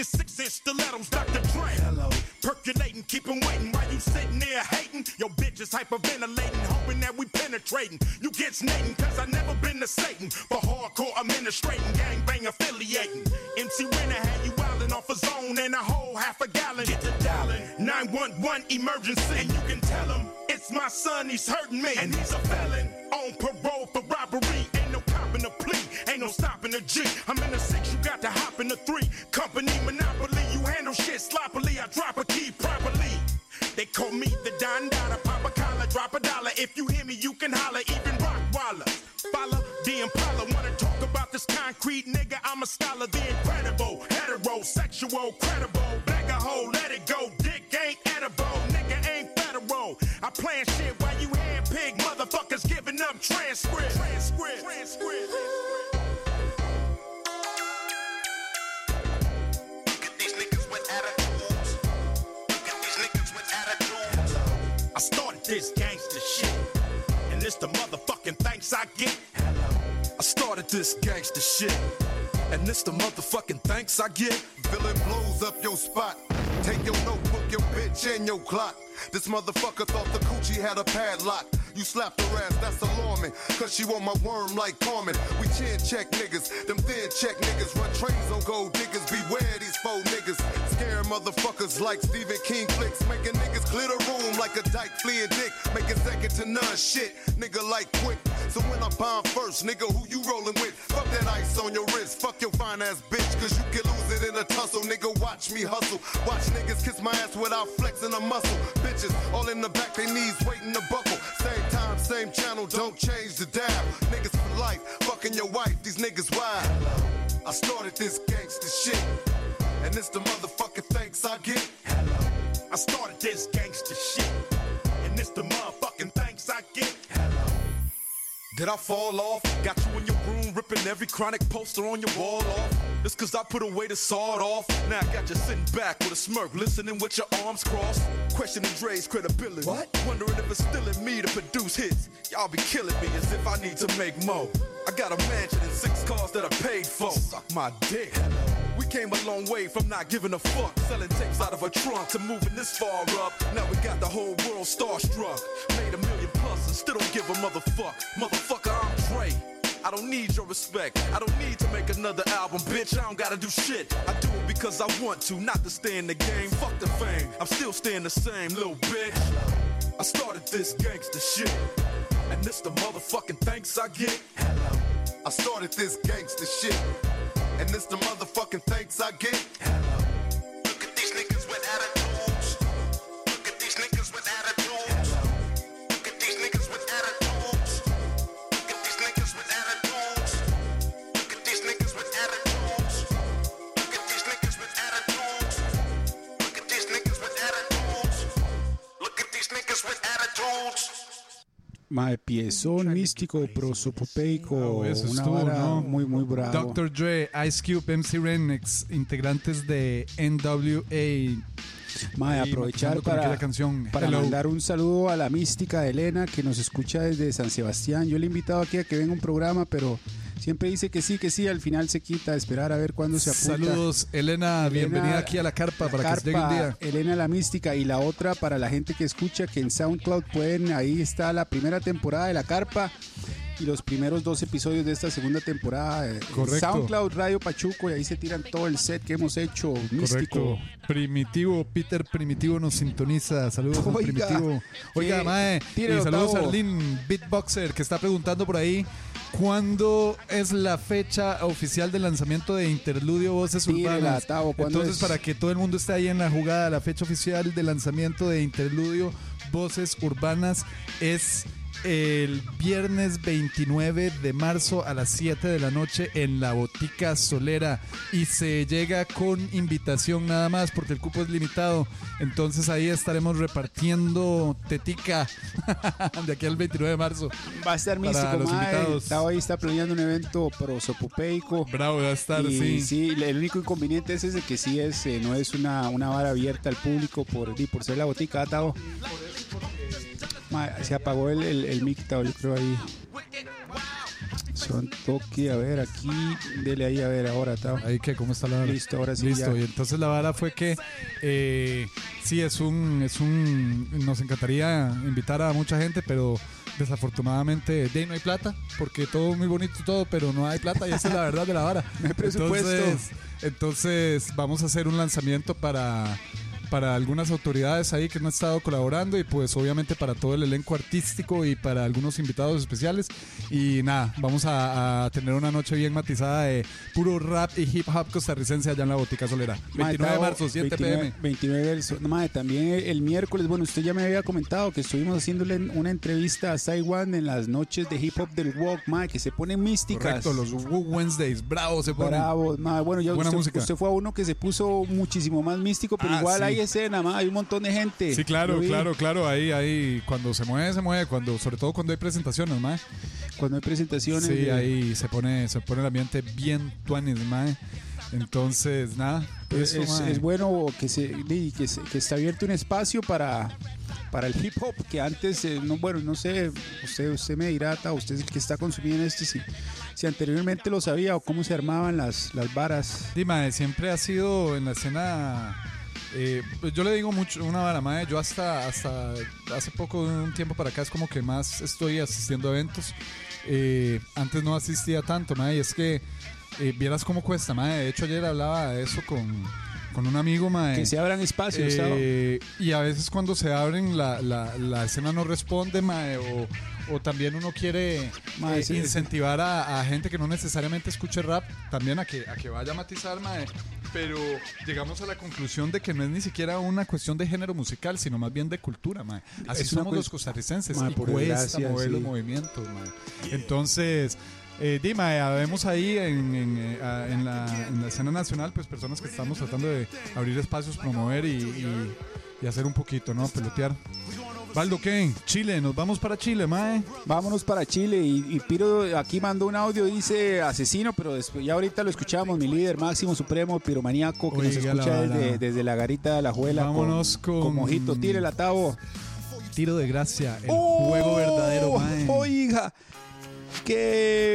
In six inch stilettos, Dr. Dre. Hello. Percolating, keep waiting while you sitting there hating. Your bitch is hyperventilating, hoping that we penetrating. You get snating, cause I never been to Satan. But hardcore administrating, gangbang affiliating. MC Renner had you wildin' off a zone and a whole half a gallon. Get the dialing. 911 emergency. And you can tell him it's my son, he's hurting me. And he's a felon. On parole for robbery. Ain't no copping a plea. Ain't no stopping a G. I'm in the got to hop in the three. Company monopoly. You handle shit sloppily. I drop a key properly. They call me the Don Dada, pop a collar, drop a dollar. If you hear me, you can holler, even rock waller. Follow the Impala, wanna talk about this concrete nigga? I'm I'm a scholar, the incredible, heterosexual, credible. This gangster shit, and it's the motherfucking thanks I get. I started this gangster shit, and this the motherfucking thanks I get. Villain blows up your spot. Take your notebook, your bitch, and your clock. This motherfucker thought the coochie had a padlock. You slapped her ass, that's alarming. Cause she want my worm like Carmen. We chin check niggas, them thin check niggas. Run trains on gold diggers, beware these faux niggas. Scaring motherfuckers like Stephen King flicks. Making niggas clear the room like a dyke fleeing dick. Making second to none shit, nigga like quick. So when I bomb first, nigga, who you rolling with? Fuck that ice on your wrist, fuck your fine ass bitch. Cause you can lose it in a tussle, nigga. Watch me hustle. Watch niggas kiss my ass without flexing a muscle. Bitches all in the back, they knees waiting to buckle. Same time, same channel, don't change the dial. Niggas for life, fucking your wife, these niggas wild. I started this gangster shit, and it's the motherfucking thanks I get. Hello, I started this gangster shit, Did I fall off? Got you in your room ripping every chronic poster on your wall off. Just cause I put away the sawed off. Now I got you sitting back with a smirk, listening with your arms crossed. Questioning Dre's credibility. What? Wondering if it's still in me to produce hits. Y'all be killing me as if I need to make more. I got a mansion and six cars that I paid for. Suck my dick. We came a long way from not giving a fuck. Selling tapes out of a trunk to moving this far up. Now we got the whole world starstruck. Made a million plus and still don't give a motherfuck. Motherfucker, I'm. I don't need your respect. I don't need to make another album, bitch. I don't gotta do shit. I do it because I want to, not to stay in the game. Fuck the fame. I'm still staying the same, little bitch. I started this gangster shit. And this the motherfucking thanks I get. Hello. I started this gangster shit. And it's the motherfucking thanks I get. Mae, piezón místico, prosopopeico, Eso una estuvo, vara ¿no? muy, muy bravo. Dr. Dre, Ice Cube, MC Renix, integrantes de NWA. Mae, aprovechar para, canción. para Hello. mandar un saludo a la mística de Elena que nos escucha desde San Sebastián. Yo le he invitado aquí a que venga un programa, pero siempre dice que sí, que sí. Al final se quita esperar a ver cuándo se apunta. Saludos, Elena, bienvenida aquí a la carpa la para que llegue un carpa, día. Elena la mística y la otra para la gente que escucha que en SoundCloud pueden, ahí está la primera temporada de la carpa y los primeros dos episodios de esta segunda temporada. eh, Correcto. SoundCloud Radio Pachuco y ahí se tiran todo el set que hemos hecho místico. Correcto. Primitivo, Peter Primitivo nos sintoniza. Saludos, Oiga, Primitivo. Oiga, Mae. Y saludos a. Arlene Beatboxer, que está preguntando por ahí. ¿Cuándo es la fecha oficial del lanzamiento de Interludio Voces Tírela, Urbanas? Tavo, ¿cuándo Entonces, es? para que todo el mundo esté ahí en la jugada, la fecha oficial del lanzamiento de Interludio Voces Urbanas es el viernes 29 de marzo a las 7 de la noche en la Botica Solera y se llega con invitación nada más porque el cupo es limitado. Entonces ahí estaremos repartiendo tetica [laughs] de aquí al 29 de marzo. Va a estar místico, los invitados. Ahí, está planeando un evento prosopopeico. Bravo, va a estar, y, sí. el único inconveniente es ese que sí es, eh, no es una, una vara abierta al público por, di, por ser la botica, Tavo. Se apagó el, el, el mic, Tavo, yo creo ahí. Son toque, a ver, aquí, dele ahí, a ver, ahora, Tavo. Ahí que, ¿cómo está la vara? Listo, ahora sí. Listo, ya. y entonces la vara fue que eh, sí es un, es un, nos encantaría invitar a mucha gente, pero desafortunadamente de ahí no hay plata, porque todo muy bonito todo, pero no hay plata y esa es la verdad de la vara. [laughs] No hay presupuesto. Entonces, entonces vamos a hacer un lanzamiento para para algunas autoridades ahí que han estado colaborando y pues obviamente para todo el elenco artístico y para algunos invitados especiales. Y nada, vamos a, a tener una noche bien matizada de puro rap y hip hop costarricense allá en la Botica Solera. 29 de marzo, 7 pm. 29 del no, también el, miércoles, bueno, usted ya me había comentado que estuvimos haciéndole una entrevista a Taiwan en las noches de hip hop del Walk, mae, que se ponen místicas. Correcto, los Woo Wednesdays, bravo se ponen. Bravo, mae, bueno, ya Buena usted, música. usted fue a uno que se puso muchísimo más místico, pero Ah, igual sí. Hay escena, mae, hay un montón de gente. Sí, claro, claro, claro. Ahí, ahí, cuando se mueve, se mueve. Cuando, sobre todo cuando hay presentaciones, mae. Cuando hay presentaciones. Sí, de- ahí se pone, se pone el ambiente bien tuanis, mae. Entonces, nada. Es, eso, es- bueno que se, que se- que está abierto un espacio para, para el hip hop que antes eh, no bueno no sé usted usted me dirá Ta, usted es el que está consumiendo este si, si anteriormente lo sabía o cómo se armaban las, las varas Dima, siempre ha sido en la escena. Eh, pues yo le digo mucho una vara, mae. Yo hasta, hasta hace poco, un tiempo para acá, es como que más estoy asistiendo a eventos. Eh, antes no asistía tanto, mae. Y es que eh, vieras cómo cuesta, mae. De hecho, ayer hablaba de eso con, con un amigo, mae. que se abran espacios ¿sabes? Eh, y a veces cuando se abren la, la, la escena no responde, mae, o, o también uno quiere Mae, eh, ese- incentivar a, a gente que no necesariamente escuche rap también a que, a que vaya a matizar, mae. Pero llegamos a la conclusión de que no es ni siquiera una cuestión de género musical, sino más bien de cultura, mae. Así Es somos los costarricenses Mae, y por cuesta desgracia, mover sí. los movimientos, mae. Entonces... Eh, Dima, eh, vemos ahí en, en, eh, en la, en la escena nacional, pues personas que estamos tratando de abrir espacios, promover y, y- y hacer un poquito, ¿no? Pelotear. Baldo Kane, Chile, nos vamos para Chile, mae. vámonos para Chile y, y Piro aquí mandó un audio dice asesino pero después ya ahorita lo escuchamos mi líder máximo supremo piromaníaco que nos Oiga escucha desde, desde la garita de la juela Vámonos con- con mojito tire la tabo Tiro de gracia, el ¡Oh! juego verdadero, mae. Oiga,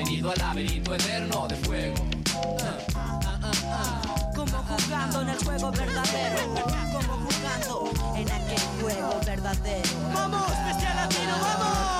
Bienvenido al laberinto eterno de fuego Como jugando en el juego verdadero. Como jugando en aquel juego verdadero. ¡Vamos, especial latino, vamos!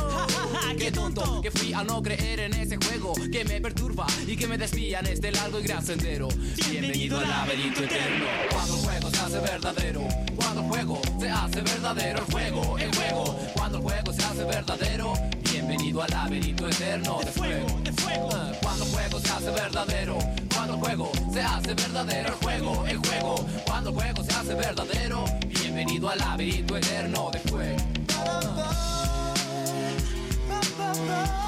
[laughs] que tonto que fui al no creer en ese juego que me perturba y que me desvía en este largo y gran sendero. Bienvenido al laberinto eterno. Cuando el juego se hace verdadero, cuando el juego se hace verdadero, el juego, el juego, cuando el juego se hace verdadero. Bienvenido al laberinto eterno de fuego, de fuego. Cuando el juego se hace verdadero, cuando el juego se hace verdadero, el juego, el juego, cuando el juego se hace verdadero. Bienvenido al laberinto eterno de fuego. Madre,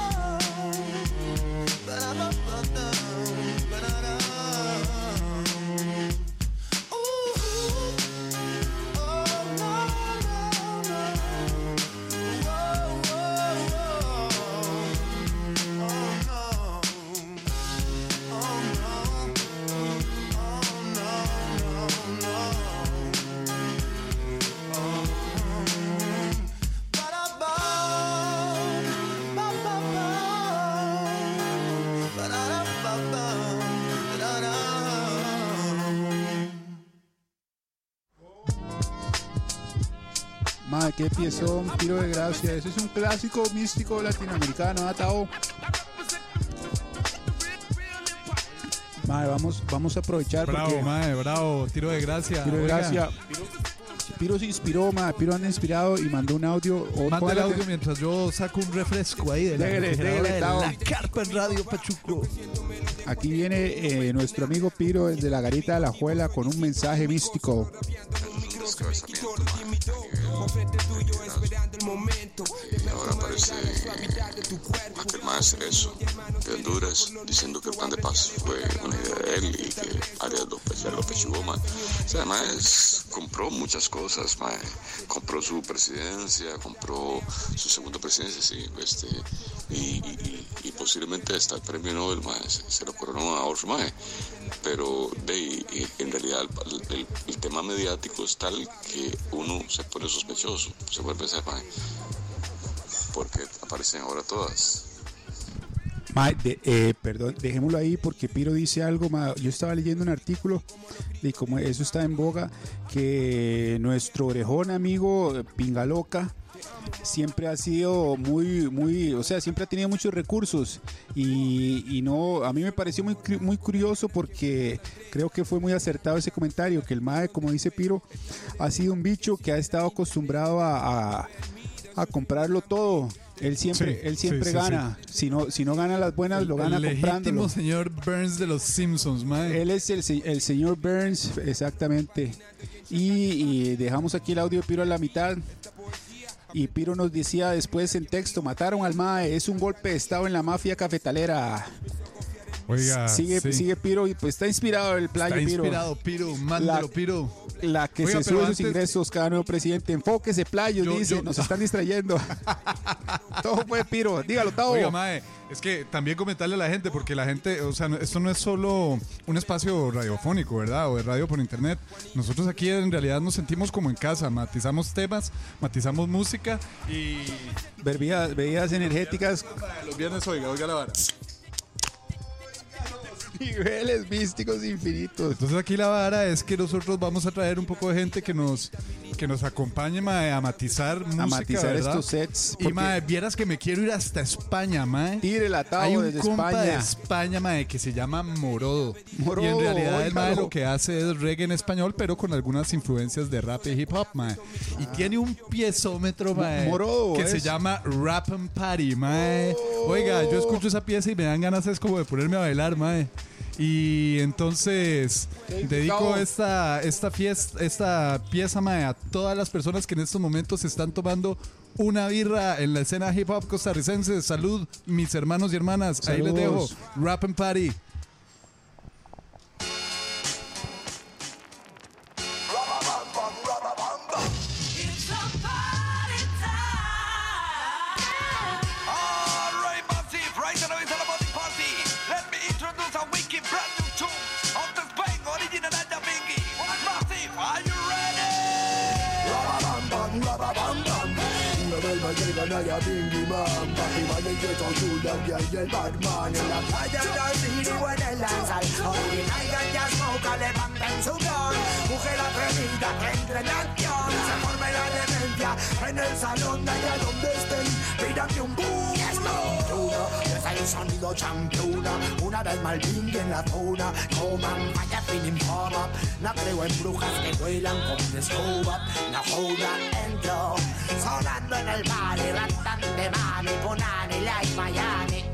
tiro de gracia. Ese es un clásico místico latinoamericano, atao. Madre, vamos, vamos a aprovechar Bravo, porque mae, bravo. Tiro de gracia. tiro de Oiga, gracia. Piro, se inspiró, madre, Piro anda inspirado y mandó un audio. Manda el audio mientras yo saco un refresco ahí de la, Dégale, refrigeradora dégale, de Tao. la carpa en Radio Pachuco. Aquí viene eh, nuestro amigo Piro desde la garita de la juela con un mensaje místico. Y ahora aparece aquel maestro eso de Honduras diciendo que el plan de paz fue una idea de él y que Arias López lo man. O sea, además compró muchas cosas, man. Compró su presidencia, compró su segunda presidencia, sí, este, y, y- y- y posiblemente hasta el premio Nobel, man, se, se lo coronó a man. Pero de, en realidad el, el- el tema mediático es tal que uno se pone sospechoso, se vuelve a ser, porque aparecen ahora todas. Mae, de- eh, perdón, dejémoslo ahí porque Piro dice algo. mae. Yo estaba leyendo un artículo y como eso está en boga, que nuestro orejón amigo Pingaloca siempre ha sido muy, muy, o sea, siempre ha tenido muchos recursos y, y no, a mí me pareció muy, muy curioso porque creo que fue muy acertado ese comentario, que el MAE, como dice Piro, ha sido un bicho que ha estado acostumbrado a, a- a comprarlo todo. Él siempre, Sí, él siempre sí, sí, gana. Si no, si no gana las buenas, lo gana el señor Burns de los Simpsons. Él es el, se- el señor Burns, exactamente. Y, y dejamos aquí el audio de Piro a la mitad. Y Piro nos decía después en texto, mataron al MAE, es un golpe de estado en la mafia cafetalera. Oiga, sigue, sí. sigue Piro y pues está inspirado el playo Está Piro. inspirado, Piro, mándalo, Piro. La que Oiga, se sube sus ingresos cada nuevo presidente. Enfóquese, playo, Yo- dice. yo- Nos [laughs] están distrayendo. [laughs] Todo fue Piro. Dígalo, Tavo. Oiga, mae, es que también comentarle a la gente, porque la gente, o sea, esto no es solo un espacio radiofónico, ¿verdad? O de radio por internet. Nosotros aquí en realidad nos sentimos como en casa, matizamos temas, matizamos música y... Bebidas, bebidas energéticas. Los viernes, oiga, oiga la vara. [laughs] Niveles místicos infinitos. Entonces aquí la vara es que nosotros vamos a traer un poco de gente que nos que nos acompañe mae, a matizar música, matizar ¿verdad? estos sets, Y mae, vieras que me quiero ir hasta España, mae. Tire Hay un desde compa España. de España, mae, que se llama Morodo. Morodo, y en realidad el mae lo que hace es reggae en español, pero con algunas influencias de rap y hip hop, mae. Y tiene un piezómetro, mae, Morodo, que se llama Rap and Party, mae. Oiga, yo escucho esa pieza y me dan ganas es como de ponerme a bailar, mae. Y entonces dedico esta, esta, fiesta, esta pieza mae, a todas las personas que en estos momentos están tomando una birra en la escena hip hop costarricense. Salud, mis hermanos y hermanas. Ahí les dejo. Rap and Party. Papi vale que son Julian y el Batman En la playa del City o en el lanzal Hoy naigan ya smoke, levanten su blon Mujer atrevida que entre en acción Se forme la demencia en el salón de allá donde estén Pídame un boom Uno, es el sonido championa Una vez mal Bingy en la zona. Coman, vaya fin informa. No creo en brujas que vuelan con de escoba. No joda, entro Sonando en el bar y rantante mami Punani, like Miami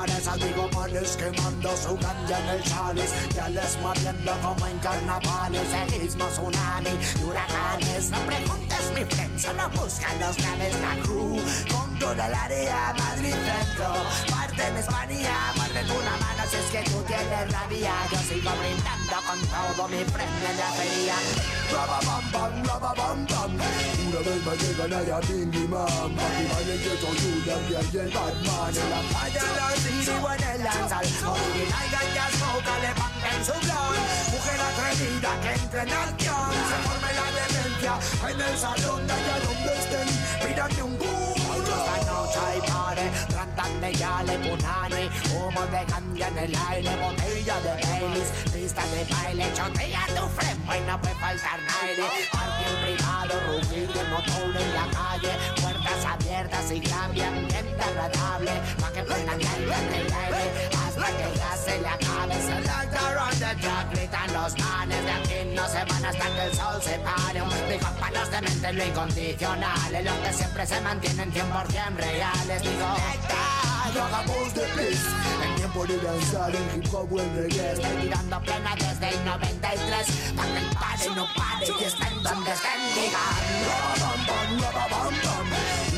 eso digo manes quemando su ganja en el chalice Ya les moviendo como en carnavales El mismo tsunami huracanes. No preguntes mi friend, solo buscan los naves La crew toda el área Madrid centro. Parte en España, muerden una mano Si es que tú tienes rabia. Yo sigo brindando con todo mi premio en la feria. Raba bam bam, raba bam bam Una vez más llega Naya Bingy Man Papi que soy Julian y el Batman. En la playa, la city o en el lanzal. Original ganja smoke, levanten su blon Mujer atrevida que entre en acción. Se forme la demencia en el salón de allá donde estén. Pídame un boom Tratando de yale, punani Humo de ganja en el aire, botella de Baileys Pista de baile, chotea tu freno y no puede faltar nadie. Parking privado, rugir de motor en la calle Puertas abiertas y cambia ambiente agradable Pa' que llanta en el aire Hasta que ya se le acabe Track, gritan los manes De aquí no se van hasta que el sol se pare digo pa' los dementes lo incondicional Es lo que siempre se mantienen 100% reales Digo, yo hagamos de peace En tiempo de danzar en hip hop o en reggae Estoy tirando plena desde el 93 Pa' que el pare no pare y estén donde estén Digan, bam bam, bam bam bam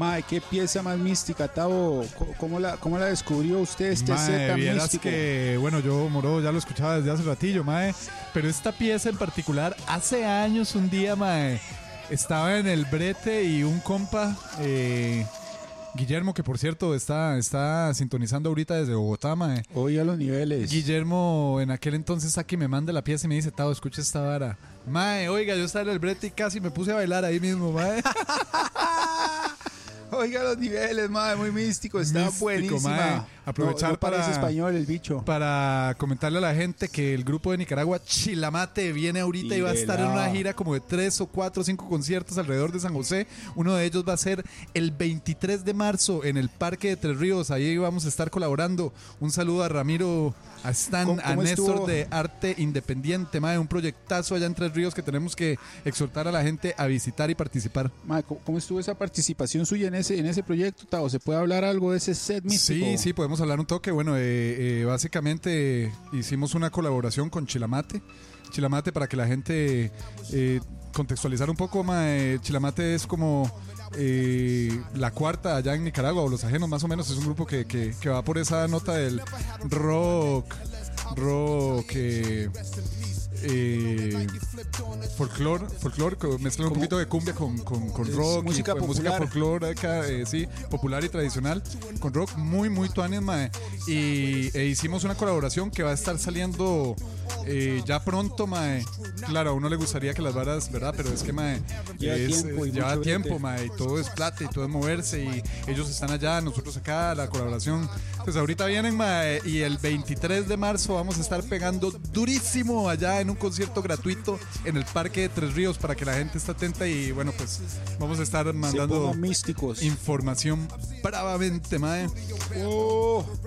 Mae, qué pieza más mística, Tavo. ¿Cómo la, cómo la descubrió usted este Mae, set tan vieras místico? que, bueno, yo Moro ya lo escuchaba desde hace ratillo, mae, pero esta pieza en particular, hace años un día, mae, estaba en el brete y un compa, eh, Guillermo, que por cierto está, está sintonizando ahorita desde Bogotá, mae. Oiga los niveles. Guillermo en aquel entonces aquí me manda la pieza y me dice, Tavo, escucha esta vara. Mae, oiga, yo estaba en el brete y casi me puse a bailar ahí mismo, mae. [laughs] [laughs] Oiga los niveles, mae, muy místico. Está Místico, buenísima. Aprovechar No- no parece para- español el bicho. Para comentarle a la gente que el grupo de Nicaragua, Chilamate, viene ahorita y va a estar en una gira como de tres o cuatro o cinco conciertos alrededor de San José. Uno de ellos va a ser el 23 de marzo en el Parque de Tres Ríos. Ahí vamos a estar colaborando. Un saludo a Ramiro, a Stan, ¿Cómo- a Néstor estuvo? de Arte Independiente. Mae, un proyectazo allá en Tres Ríos que tenemos que exhortar a la gente a visitar y participar. Mae, ¿cómo, cómo estuvo esa participación suya en ese, en ese proyecto, Tavo? ¿Se puede hablar algo de ese set místico? Sí, sí, podemos hablar un toque. Bueno, eh, eh, básicamente eh, hicimos una colaboración con Chilamate. Chilamate para que la gente eh, contextualizar un poco, mae, Chilamate es como eh, la cuarta allá en Nicaragua, o Los Ajenos más o menos. Es un grupo que, que- que va por esa nota del rock, rock, eh, eh, folclore, folclore, mezclar un poquito de cumbia con, con, con rock, y, música pues, música popular. eh, sí, popular y tradicional, con rock muy, muy tuanes, mae. Y e hicimos una colaboración que va a estar saliendo eh, ya pronto, mae. Claro, a uno le gustaría que las varas, ¿verdad? Pero es que, mae, Lleva es- tiempo y lleva mucho tiempo, brete. mae, y todo es plata y todo es moverse y ellos están allá, nosotros acá, la colaboración. Pues ahorita vienen, mae, y el 23 de marzo vamos a estar pegando durísimo allá en un concierto gratuito en el Parque de Tres Ríos para que la gente esté atenta y bueno, pues vamos a estar mandando místicos. información bravamente, mae.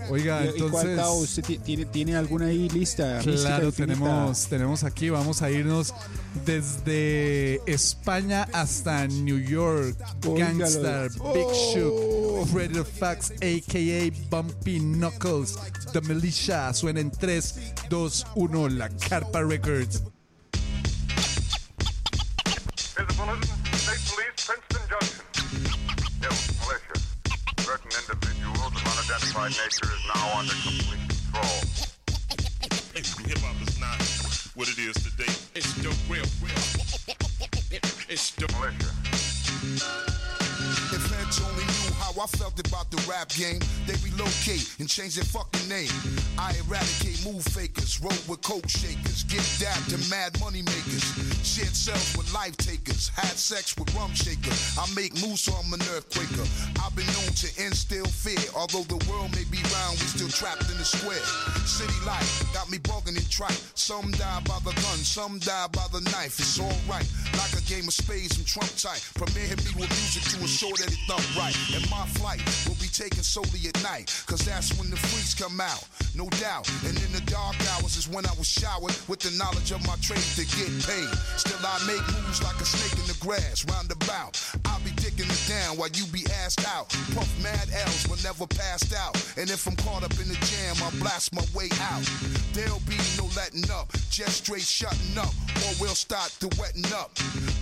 Oiga, ¿Y- y cuál, entonces... Tiene, tiene alguna ahí lista? Claro, tenemos, tenemos aquí, vamos a irnos desde España hasta New York. Gangstar, Big Shook, Freddy the Fax, a.k.a. Bumpy Knuckles, The Militia. Suena en 3, 2, 1, La Carpa Records. Here's the bulletin. State Police, Princeton Junction. Hill, militia. Certain individual of unidentified nature is now under complete control. Hip hop is not what it is today. It's the real, real. It's the militia. If Edge only knew how I felt the rap game, they relocate and change their fucking name. I eradicate move fakers, roll with coke shakers, get dapped to mad money makers, shared cells with life takers, had sex with rum shakers. I make moves so I'm an earthquaker. I've been known to instill fear, although the world may be round, we still trapped in the square. City life got me bugging and trite. Some die by the gun, some die by the knife. It's alright, like a game of spades and trump tight. Premier hit me with music to assure that it thump right. And my flight will taken solely at night, cause that's when the freaks come out. no doubt. And in the dark hours is when I was showered with the knowledge of my trade to get paid. Still, I make moves like a snake in the grass, roundabout. I'll be dicking it down while you be asked out. Puff mad L's but never passed out. And if I'm caught up in the jam, I'll blast my way out. There'll be no letting up, just straight shutting up, or we'll start to wetting up.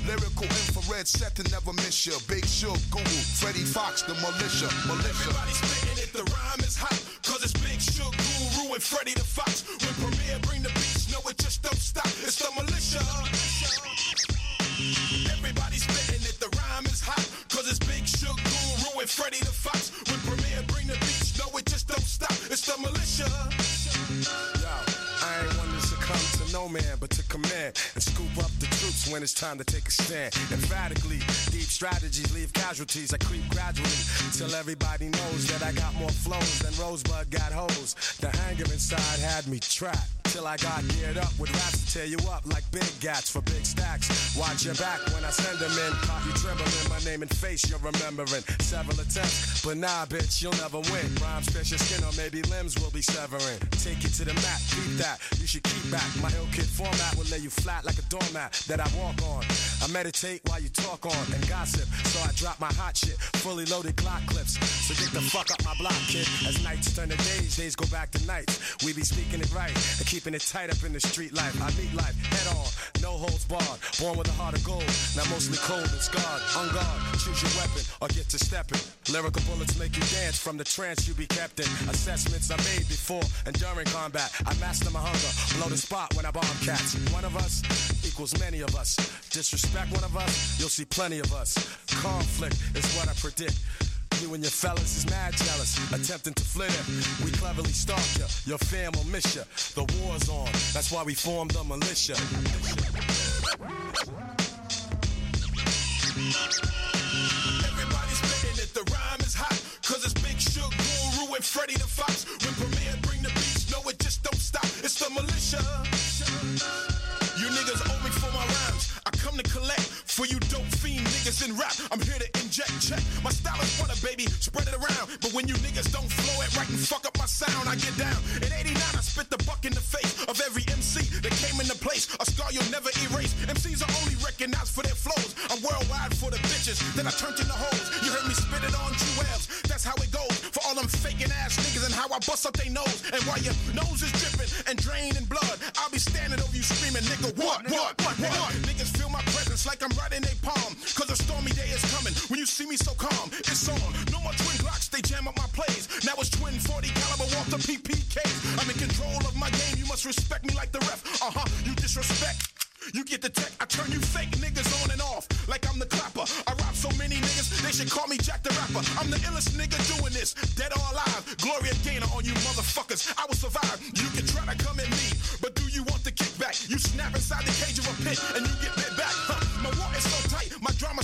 Lyrical infrared set to never miss ya. Big Shook, Google, Freddie Fox, the militia, militia. Everybody spitting it, the rhyme is hot. Cause it's Big Shook, Guru, and Freddie the Fox. When Premier bring the beats, no, it just don't stop. It's the militia. Everybody spitting it, the rhyme is hot. Cause it's Big Shook, Guru, and Freddie the Fox. When Premier bring the beats, no, it just don't stop. It's the militia. No man, but to command and scoop up the troops when it's time to take a stand. Emphatically, deep strategies leave casualties. I creep gradually till everybody knows that I got more flows than Rosebud got hoes. The hanger inside had me trapped. Till I got geared up with raps to tear you up like big gats for big stacks. Watch your back when I send them in. Caught you trembling, my name and face you're remembering. Several attempts, but nah, bitch, you'll never win. Rhymes pierce your skin or maybe limbs will be severing. Take you to the mat, keep that. You should keep back. My kid format will lay you flat like a doormat that I walk on. I meditate while you talk on and gossip. So I drop my hot shit, fully loaded Glock clips. So get the fuck up my block, kid. As nights turn to days, days go back to nights. We be speaking it right and keeping it tight up in the street life. I meet life head on, no holds barred. Born with a heart of gold, now mostly cold and scarred. On guard, choose your weapon or get to stepping. Lyrical bullets make you dance from the trance you be kept in. Assessments I made before and during combat. I master my hunger, blow the spot when I bomb cats. One of us equals many of us. Disrespect one of us, you'll see plenty of us. Conflict is what I predict. You and your fellas is mad jealous, attempting to flirt. We cleverly stalk ya, your fam will miss ya. The war's on, that's why we formed the militia. Everybody spitting it, the rhyme is hot. Cause it's Big Shook, Guru, and Freddie the Fox. When Premier bring the beats, no, it just don't stop. It's the militia. You niggas owe me for my rhymes. I come to collect for you dope fiend niggas in rap. I'm here to inject check. My style is butter, baby. Spread it around. But when you niggas don't flow it right and fuck up my sound, I get down. In 89, I spit the buck in the face of every MC that came into place. A scar you'll never erase. MCs are only recognized for their flows. I'm worldwide for the bitches. Then I turned into hoes. You heard me spit it on Jewels. That's how it goes. For all them faking ass niggas and how I bust up their nose. And while your nose is dripping and draining blood, I'll be standing over you screaming, nigga, what, what, what, what? Niggas feel my presence like I'm right in their palm. Cause a stormy day is coming. When you see me so calm, it's on. No more twin blocks, they jam up my plays. Now it's twin 40 caliber Walter PPKs. I'm in control of my game. You must respect me like the ref. Uh huh. You disrespect. You get the tech, I turn you fake niggas on and off like I'm the clapper. I rob so many call me Jack the Rapper. I'm the illest nigga doing this, dead or alive. Gloria Gaynor on you motherfuckers, I will survive. You can try to come at me, but do you want the kickback? You snap inside the cage of a pit and you get bit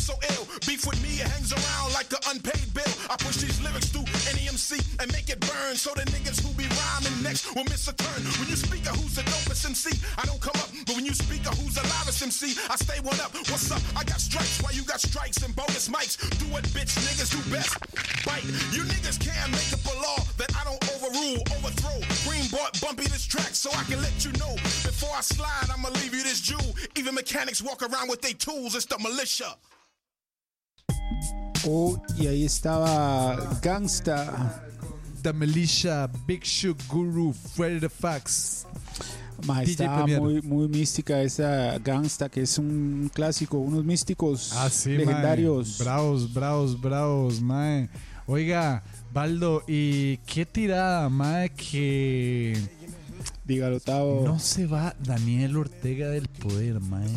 so ill. Beef with me, it hangs around like an unpaid bill. I push these lyrics through any MC and make it burn so the niggas who be rhyming next will miss a turn. When you speak of who's the dopest MC, I don't come up, but when you speak of who's the loudest MC, I stay one up. What's up? I got strikes while you got strikes and bogus mics. Do what bitch niggas do best. Bite. You niggas can't make up a law that I don't overrule, overthrow. Green bought bumpy this track so I can let you know. Before I slide, I'ma leave you this jewel. Even mechanics walk around with their tools. It's the militia. Oh, y ahí estaba Gangsta. The Militia, Big Shook Guru, Freddy the DJ estaba Premier. muy, muy mística esa Gangsta, que es un clásico, unos místicos Ah, sí, legendarios. mae. Bravos, bravos, bravos, mae. Oiga, Baldo, ¿y qué tirada, mae, que Dígalo, Tavo. no se va Daniel Ortega del poder, mae?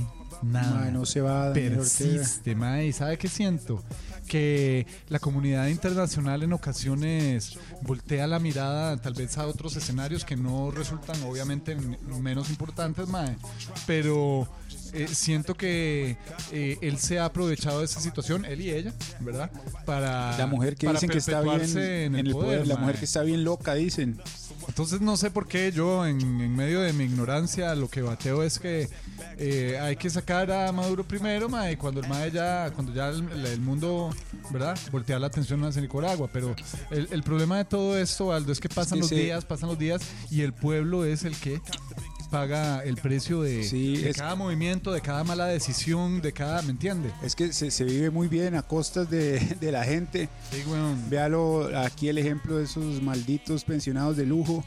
Nada. Mae, no se va. Persiste, mae. ¿Y sabe qué siento? Que la comunidad internacional en ocasiones voltea la mirada tal vez a otros escenarios que no resultan obviamente menos importantes, mae. Pero eh, siento que eh, él se ha aprovechado de esa situación, él y ella, ¿verdad? Para La mujer que dicen que está bien en el poder, la mujer que está bien loca, dicen. Entonces no sé por qué yo en, en medio de mi ignorancia lo que bateo es que eh, hay que sacar a Maduro primero, mae, y cuando el mae ya, cuando ya el, el mundo, ¿verdad? Voltear la atención hacia Nicaragua. Pero el, el problema de todo esto, Aldo, es que pasan que los días, pasan los días y el pueblo es el que paga el precio de, de es- cada movimiento, de cada mala decisión, de cada, ¿me entiende? Es que se, se vive muy bien a costas de, de la gente. Véalo aquí el ejemplo de esos malditos pensionados de lujo.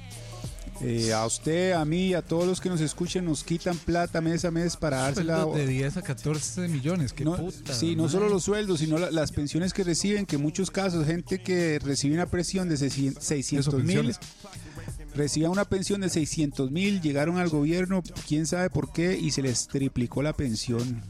Eh, a usted, a mí, a todos los que nos escuchen, nos quitan plata mes a mes para dársela. De 10 a 14 millones, qué No, puta. sí, no solo los sueldos, sino la- las pensiones que reciben, que en muchos casos gente que recibe una presión de 600 mil. Recibían una pensión de 600 mil, llegaron al gobierno, quién sabe por qué, y se les triplicó la pensión.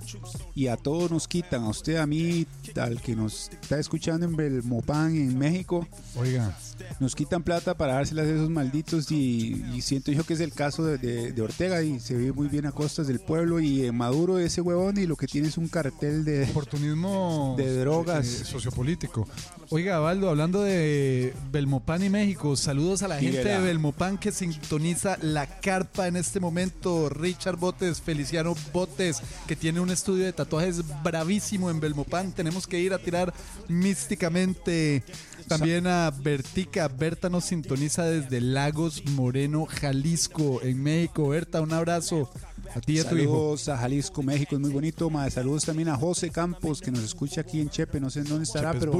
Y a todos nos quitan, a usted, a mí, al que nos está escuchando en Belmopan, en México. Oiga. Nos quitan plata para dárselas a esos malditos y, y siento yo que es el caso de, de- de Ortega y se vive muy bien a costas del pueblo y Maduro ese huevón y lo que tiene es un cartel de oportunismo de drogas eh, sociopolítico. Oiga, Baldo, hablando de Belmopan y México, saludos a la gente de Belmopan que sintoniza la carpa en este momento. Richard Botes, Feliciano Botes, que tiene un estudio de tatuajes bravísimo en Belmopan. Tenemos que ir a tirar místicamente. También a Bertica. Berta nos sintoniza desde Lagos Moreno, Jalisco, en México. Berta, un abrazo a ti y a tu hijo. Saludos a Jalisco, México, es muy bonito. ma. Saludos también a José Campos, que nos escucha aquí en Chepe, no sé en dónde estará, pero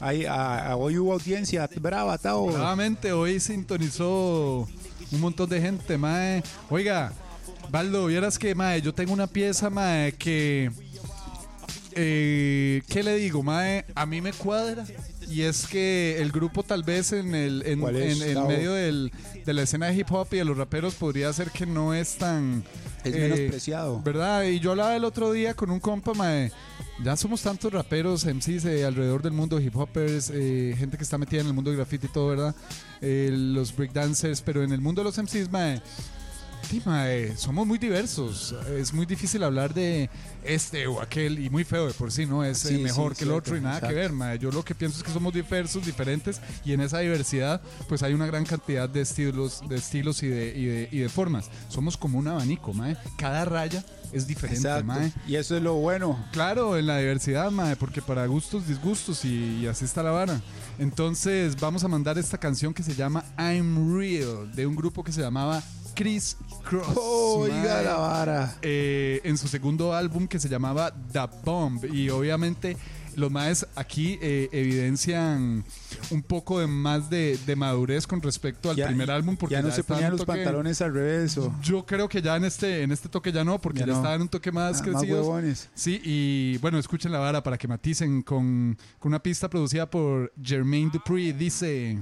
ahí, a- a- hoy hubo audiencia brava, Tao. Nuevamente, hoy sintonizó un montón de gente, mae. Oiga, Baldo, vieras que, mae, yo tengo una pieza, mae, que... Eh, ¿Qué le digo, mae? A mí me cuadra. Y es que el grupo tal vez en el en, ¿Cuál es, en- medio del- de la escena de hip hop y de los raperos podría ser que no es tan... Es eh, menospreciado. ¿Verdad? Y yo hablaba el otro día con un compa, mae. Ya somos tantos raperos, MCs eh, alrededor del mundo, hip hoppers, eh, gente que está metida en el mundo del graffiti y todo, ¿verdad? Eh, los breakdancers, pero en el mundo de los MCs, mae. Sí, mae, somos muy diversos. Es muy difícil hablar de este o aquel y muy feo de por sí, ¿no? Es eh, Sí, mejor sí, que el cierto, otro y nada que ver, mae. Yo lo que pienso es que somos diversos, diferentes y en esa diversidad pues hay una gran cantidad de estilos, de estilos y de, y de, y de formas. Somos como un abanico, mae. Cada raya es diferente, Exacto. mae. Y eso es lo bueno. Claro, en la diversidad, mae, porque para gustos, disgustos y, y así está la vara. Entonces vamos a mandar esta canción que se llama I'm Real, de un grupo que se llamaba Chris Cross. Oiga la vara. Eh, en su segundo álbum que se llamaba The Bomb. Y obviamente los maes aquí eh, evidencian un poco de más de, de madurez con respecto al Ya- primer álbum. Porque ya no se ponían los toque- pantalones al revés. O... yo creo que ya en este, en este toque ya no, porque Ya ya, no. estaban un toque más Ah, crecidos. Sí, y bueno, escuchen la vara para que maticen con, con una pista producida por Jermaine Dupri. Dice.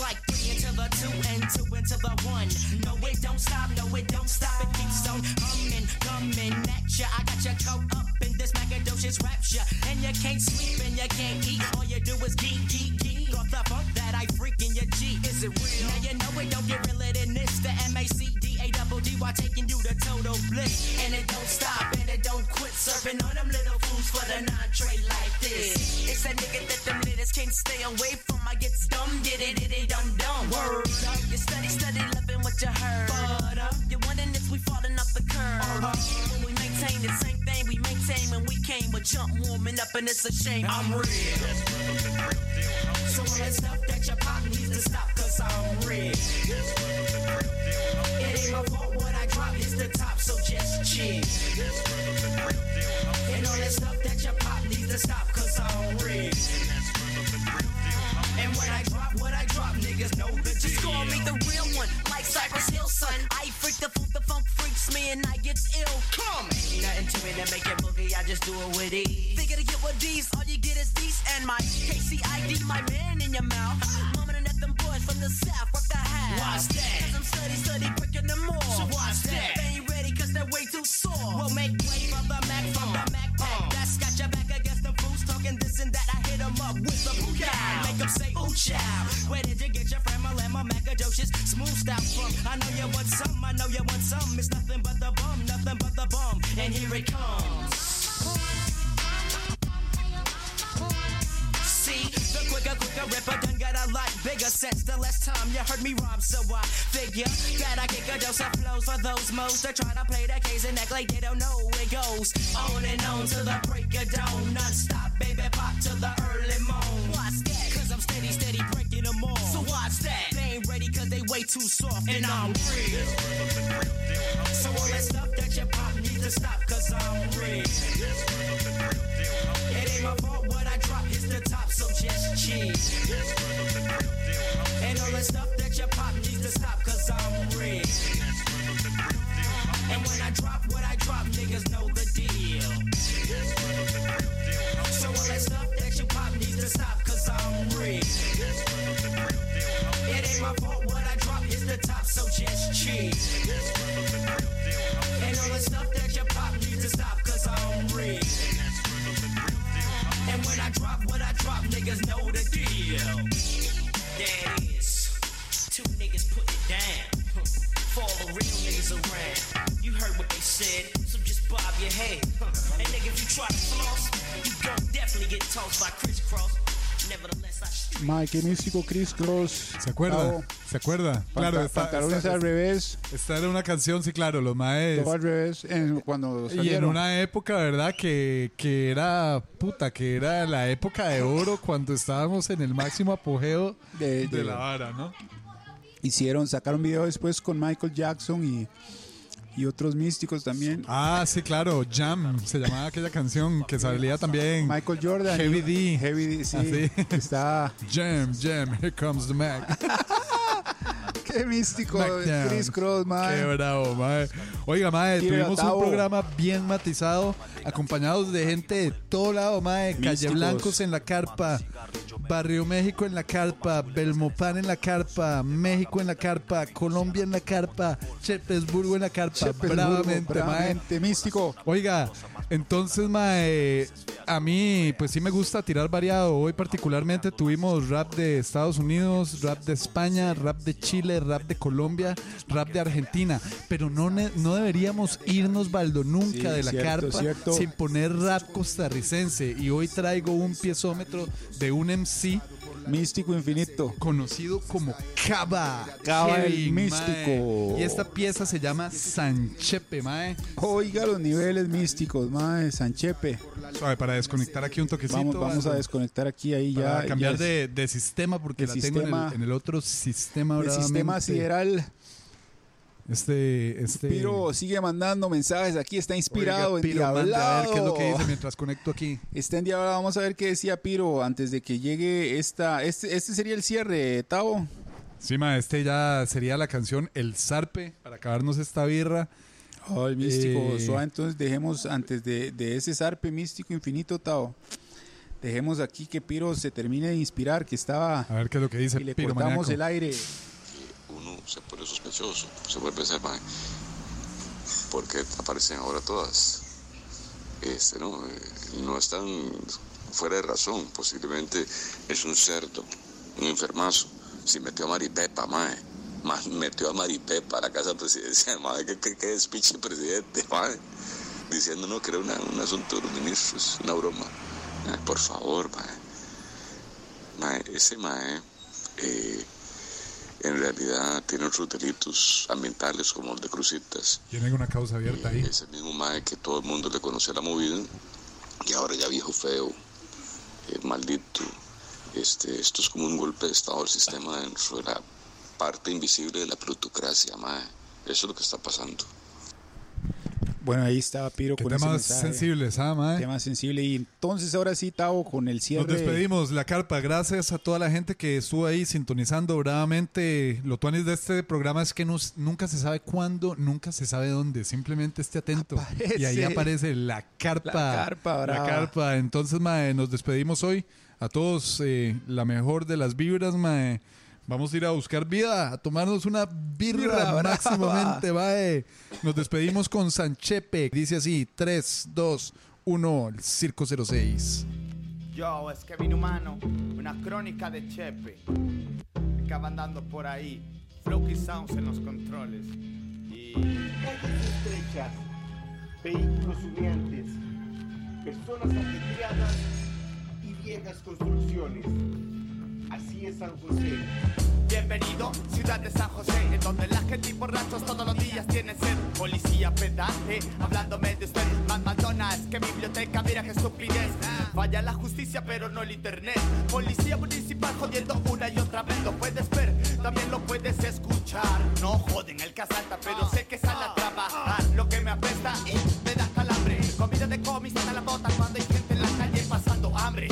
Like three into the two and two into the one. No, it don't stop, no, it don't stop. It keeps on humming, coming at ya. I got your coat up in this Magadocious rapture. And you can't sleep and you can't eat. All you do is geek, geek, geek. Off the funk that I freak in your G. Is it real? Now you know it don't get realer than this. The M A C D A D while taking you to total bliss. And it don't stop and it don't quit. Serving all them little fools for the non-trade like this. It's a nigga that them litters can't stay away from. I get dumb, did it, did it, dumb, dumb. Word up. You study, study, loving what you heard. But uh, up. You're wondering if we falling off the curve. Uh, when we maintain the same thing we maintain when we came with jump warming up and it's a shame. I'm real. So all that stuff that your pop needs to stop cause I'm real. My what I drop is the top, so just chill. And all that stuff that your pop needs to stop cause I'm real. And when I drop what I drop, niggas know the Just call me the real one, like Cypress Hill, son. I freak the funk, the funk freaks me and I get ill. Come! Ain't nothing to me to make it boogie, I just do it with ease. Figure to get with these, all you get is these and my KCID, my man in your mouth. Místico Chris Cross. ¿Se acuerda? ¿Se acuerda? Claro, esta, pantalones esta- al revés. esta era una canción, sí, claro, los maes. Todo al revés. en- cuando Y en una época, ¿verdad? Que, que era, puta, que era la época de oro cuando estábamos en el máximo apogeo de, de- la vara, ¿no? Hicieron, sacaron video después con Michael Jackson y, y otros místicos también. Ah, sí, claro, Jam, se llamaba aquella canción que salía también. Michael Jordan. Heavy D. Heavy D, sí. Así. Está. Jam, Jam, here comes the Mac. [laughs] Qué místico. Chris Cross, mae. Qué bravo, mae. Oiga, mae, Tire tuvimos un programa bien matizado, acompañados de gente de todo lado, mae. Calle Místicos. Blancos en la carpa, Barrio México en la carpa, Belmopan en la carpa, México en la carpa, Colombia en la carpa, Chepesburgo en la carpa, bravamente, mae. bravamente, místico. Oiga, entonces, mae, a mí, pues sí me gusta tirar variado. Hoy particularmente tuvimos rap de Estados Unidos, rap de España, rap de Chile, rap de Colombia, rap de Argentina. Pero no, no deberíamos irnos, Baldo, nunca Sí, de la cierto, carpa cierto. sin poner rap costarricense. Y hoy traigo un piezómetro de un MC Místico infinito. conocido como Cava. Cava el místico. mae. Y esta pieza se llama Sanchepe, mae. Oiga los niveles místicos, mae. Sanchepe. Suave, para desconectar aquí un toquecito. Vamos, vamos a desconectar aquí ahí Para ya. cambiar ya de, sistema porque la tengo en sistema- el, en el otro sistema. El sistema sideral. Este, este. Piro sigue mandando mensajes. Aquí está inspirado, Oiga, Piro, endiablado. a ver qué es lo que dice mientras conecto aquí. Está endiablado. Vamos a ver qué decía Piro antes de que llegue esta. Este, este sería el cierre, Tavo. Sí, ma, este ya sería la canción El Zarpe para acabarnos esta birra. El místico. Eh, entonces dejemos antes de, de ese zarpe místico infinito, Tavo. Dejemos aquí que Piro se termine de inspirar, que estaba. A ver qué es lo que dice y le Piro cortamos Maníaco. el aire. Uno se pone sospechoso, se vuelve a ser mae. Porque aparecen ahora todas. Este, ¿no? Eh, no están fuera de razón. Posiblemente es un cerdo, un enfermazo. Si metió a Maripepa, mae. Más metió a Maripepa a la casa presidencial, [laughs] mae. ¿Qué, qué, qué es pinche presidente, mae? Diciendo no, que era un asunto de los ministros, una broma. Por favor. Mae, ese mae. eh, en realidad tiene otros delitos ambientales como el de Crucitas. Tienen una causa abierta ahí. Es el mismo mae que todo el mundo le conocía la movida y ahora ya viejo feo, eh, maldito. Este, esto es como un golpe de estado del sistema dentro de la parte invisible de la plutocracia, mae. Eso es lo que está pasando. Bueno, ahí estaba Piro con ese temas mensaje. sensibles, ¿ah, mae? Tema sensible. Y entonces ahora sí, Tavo, con el cierre. Nos despedimos, la carpa. Gracias a toda la gente que estuvo ahí sintonizando bravamente. Lo tuanis de este programa es que nos- nunca se sabe cuándo, nunca se sabe dónde. Simplemente esté atento. Y ahí aparece la carpa. La carpa, La brava. carpa. Entonces, mae, nos despedimos hoy. A todos, eh, la mejor de las vibras, mae. Vamos a ir a buscar vida, a tomarnos una birra, máximamente, mae. Nos despedimos con Sanchepe. Dice así: 3, 2, 1, el Circo 06. Yo, es Kevin Humano, una crónica de Chepe. Acaba andando por ahí. Floki Sounds en los controles. Y. Estrechas. vehículos humeantes, personas ajetreadas y viejas construcciones. Así es San José. Bienvenido, ciudad de San José, en donde la gente y borrachos todos los días tienen sed. Policía pedante, hablándome de usted. Más McDonald's que biblioteca, mira qué estupidez. Vaya la justicia, pero no el internet. Policía municipal jodiendo una y otra vez. Lo puedes ver, también lo puedes escuchar. No joden el casalta, pero sé que sale a trabajar. Lo que me apesta y me da calambre. Comida de cómics a la bota cuando hay gente en la calle pasando hambre.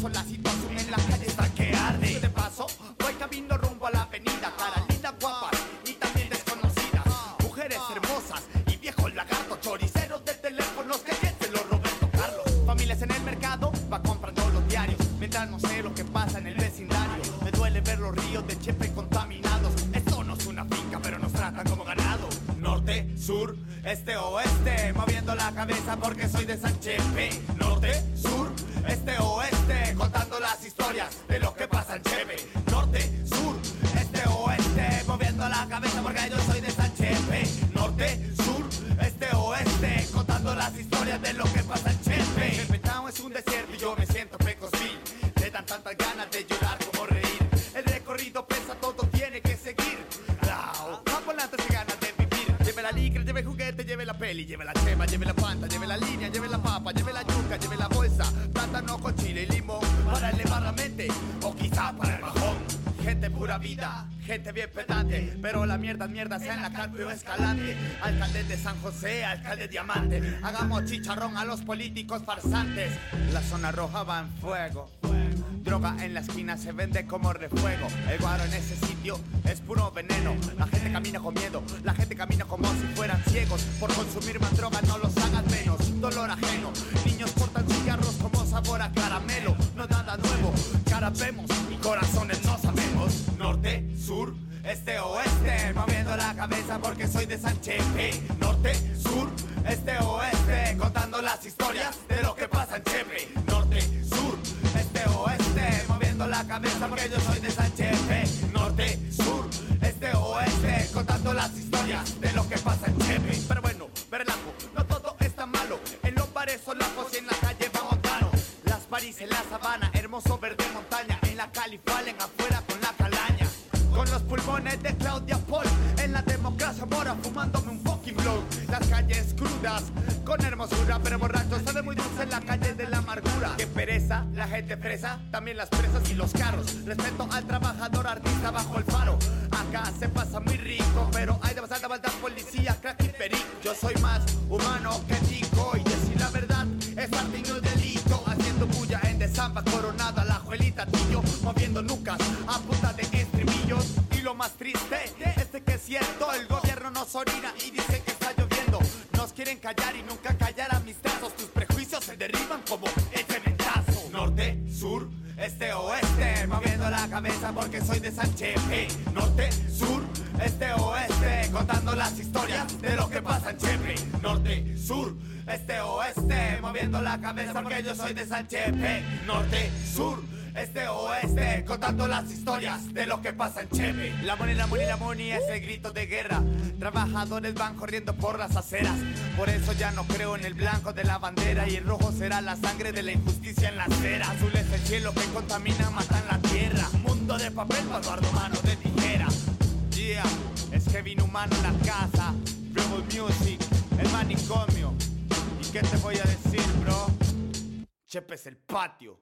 Eso la situación en la calle está que arde. De paso, voy camino rumbo a la avenida. Cara linda, guapa y también desconocidas. Mujeres hermosas y viejos lagartos, choriceros de teléfonos que se los Roberto Carlos. Familias en el mercado, va comprando los diarios. Mientras no sé lo que pasa en el vecindario. Me duele ver los ríos de Chepe contaminados. Esto no es una finca, pero nos tratan como ganado. Norte, sur, este, oeste. Moviendo la cabeza porque soy de San Chepe. Norte, sur, este, oeste. Historias de lo vida, gente bien pedante, pero la mierda mierda sea en la calle o escalante. Alcalde de San José, alcalde diamante, hagamos chicharrón a los políticos farsantes. La zona roja va en fuego. Droga en la esquina se vende como refuego. El guaro en ese sitio es puro veneno. La gente camina con miedo, la gente camina como si fueran ciegos. Por consumir más droga no los hagan menos. Dolor ajeno. Niños cortan cigarros como sabor a caramelo. No nada nuevo, cara vemos y corazones no sabemos. Norte, sur, este, oeste. Moviendo la cabeza porque soy de San Chepe. Norte, sur, este, oeste. Contando las historias de lo que pasa en Chepe. Norte, sur, este, oeste. Moviendo la cabeza porque yo soy de San Chepe. Norte, sur, este, oeste. Contando las historias de lo que pasa en Chepe. Pero bueno, verlajo, no todo es tan malo. En los bares solapos y en la sabana, hermoso verde montaña. En la Califalen afuera con la calaña. Con los pulmones de Claudia Paul En la democracia mora fumándome un fucking blow Las calles crudas con hermosura Pero borracho sabe muy dulce en la calle de la amargura Que pereza, la gente presa También las presas y los carros Respeto al trabajador artista bajo el faro Acá se pasa muy rico Pero hay demasiada maldad, policía, crack y perico Yo soy más humano que moviendo nucas a punta de estribillos. Y lo más triste es que es cierto El gobierno nos orina y dice que está lloviendo. Nos quieren callar y nunca callar a mis trazos. Tus prejuicios se derriban como el cementazo Norte, sur, este, oeste Moviendo la cabeza porque soy de San Chepe Norte, sur, este, oeste Contando las historias de lo que pasa en Chepe Norte, sur, este, oeste Moviendo la cabeza porque yo soy de San Chepe Norte, sur, este oeste, contando las historias de lo que pasa en Chepe. La money, la money, la money es el grito de guerra. Trabajadores van corriendo por las aceras. Por eso ya no creo en el blanco de la bandera. Y el rojo será la sangre de la injusticia en la acera. Azul es el cielo que contamina, matan la tierra. Mundo de papel, Eduardo mano de tijera. Yeah, es Kevin Humano en la casa. Rebel Music, el manicomio. ¿Y qué te voy a decir, bro? Chepe es el patio.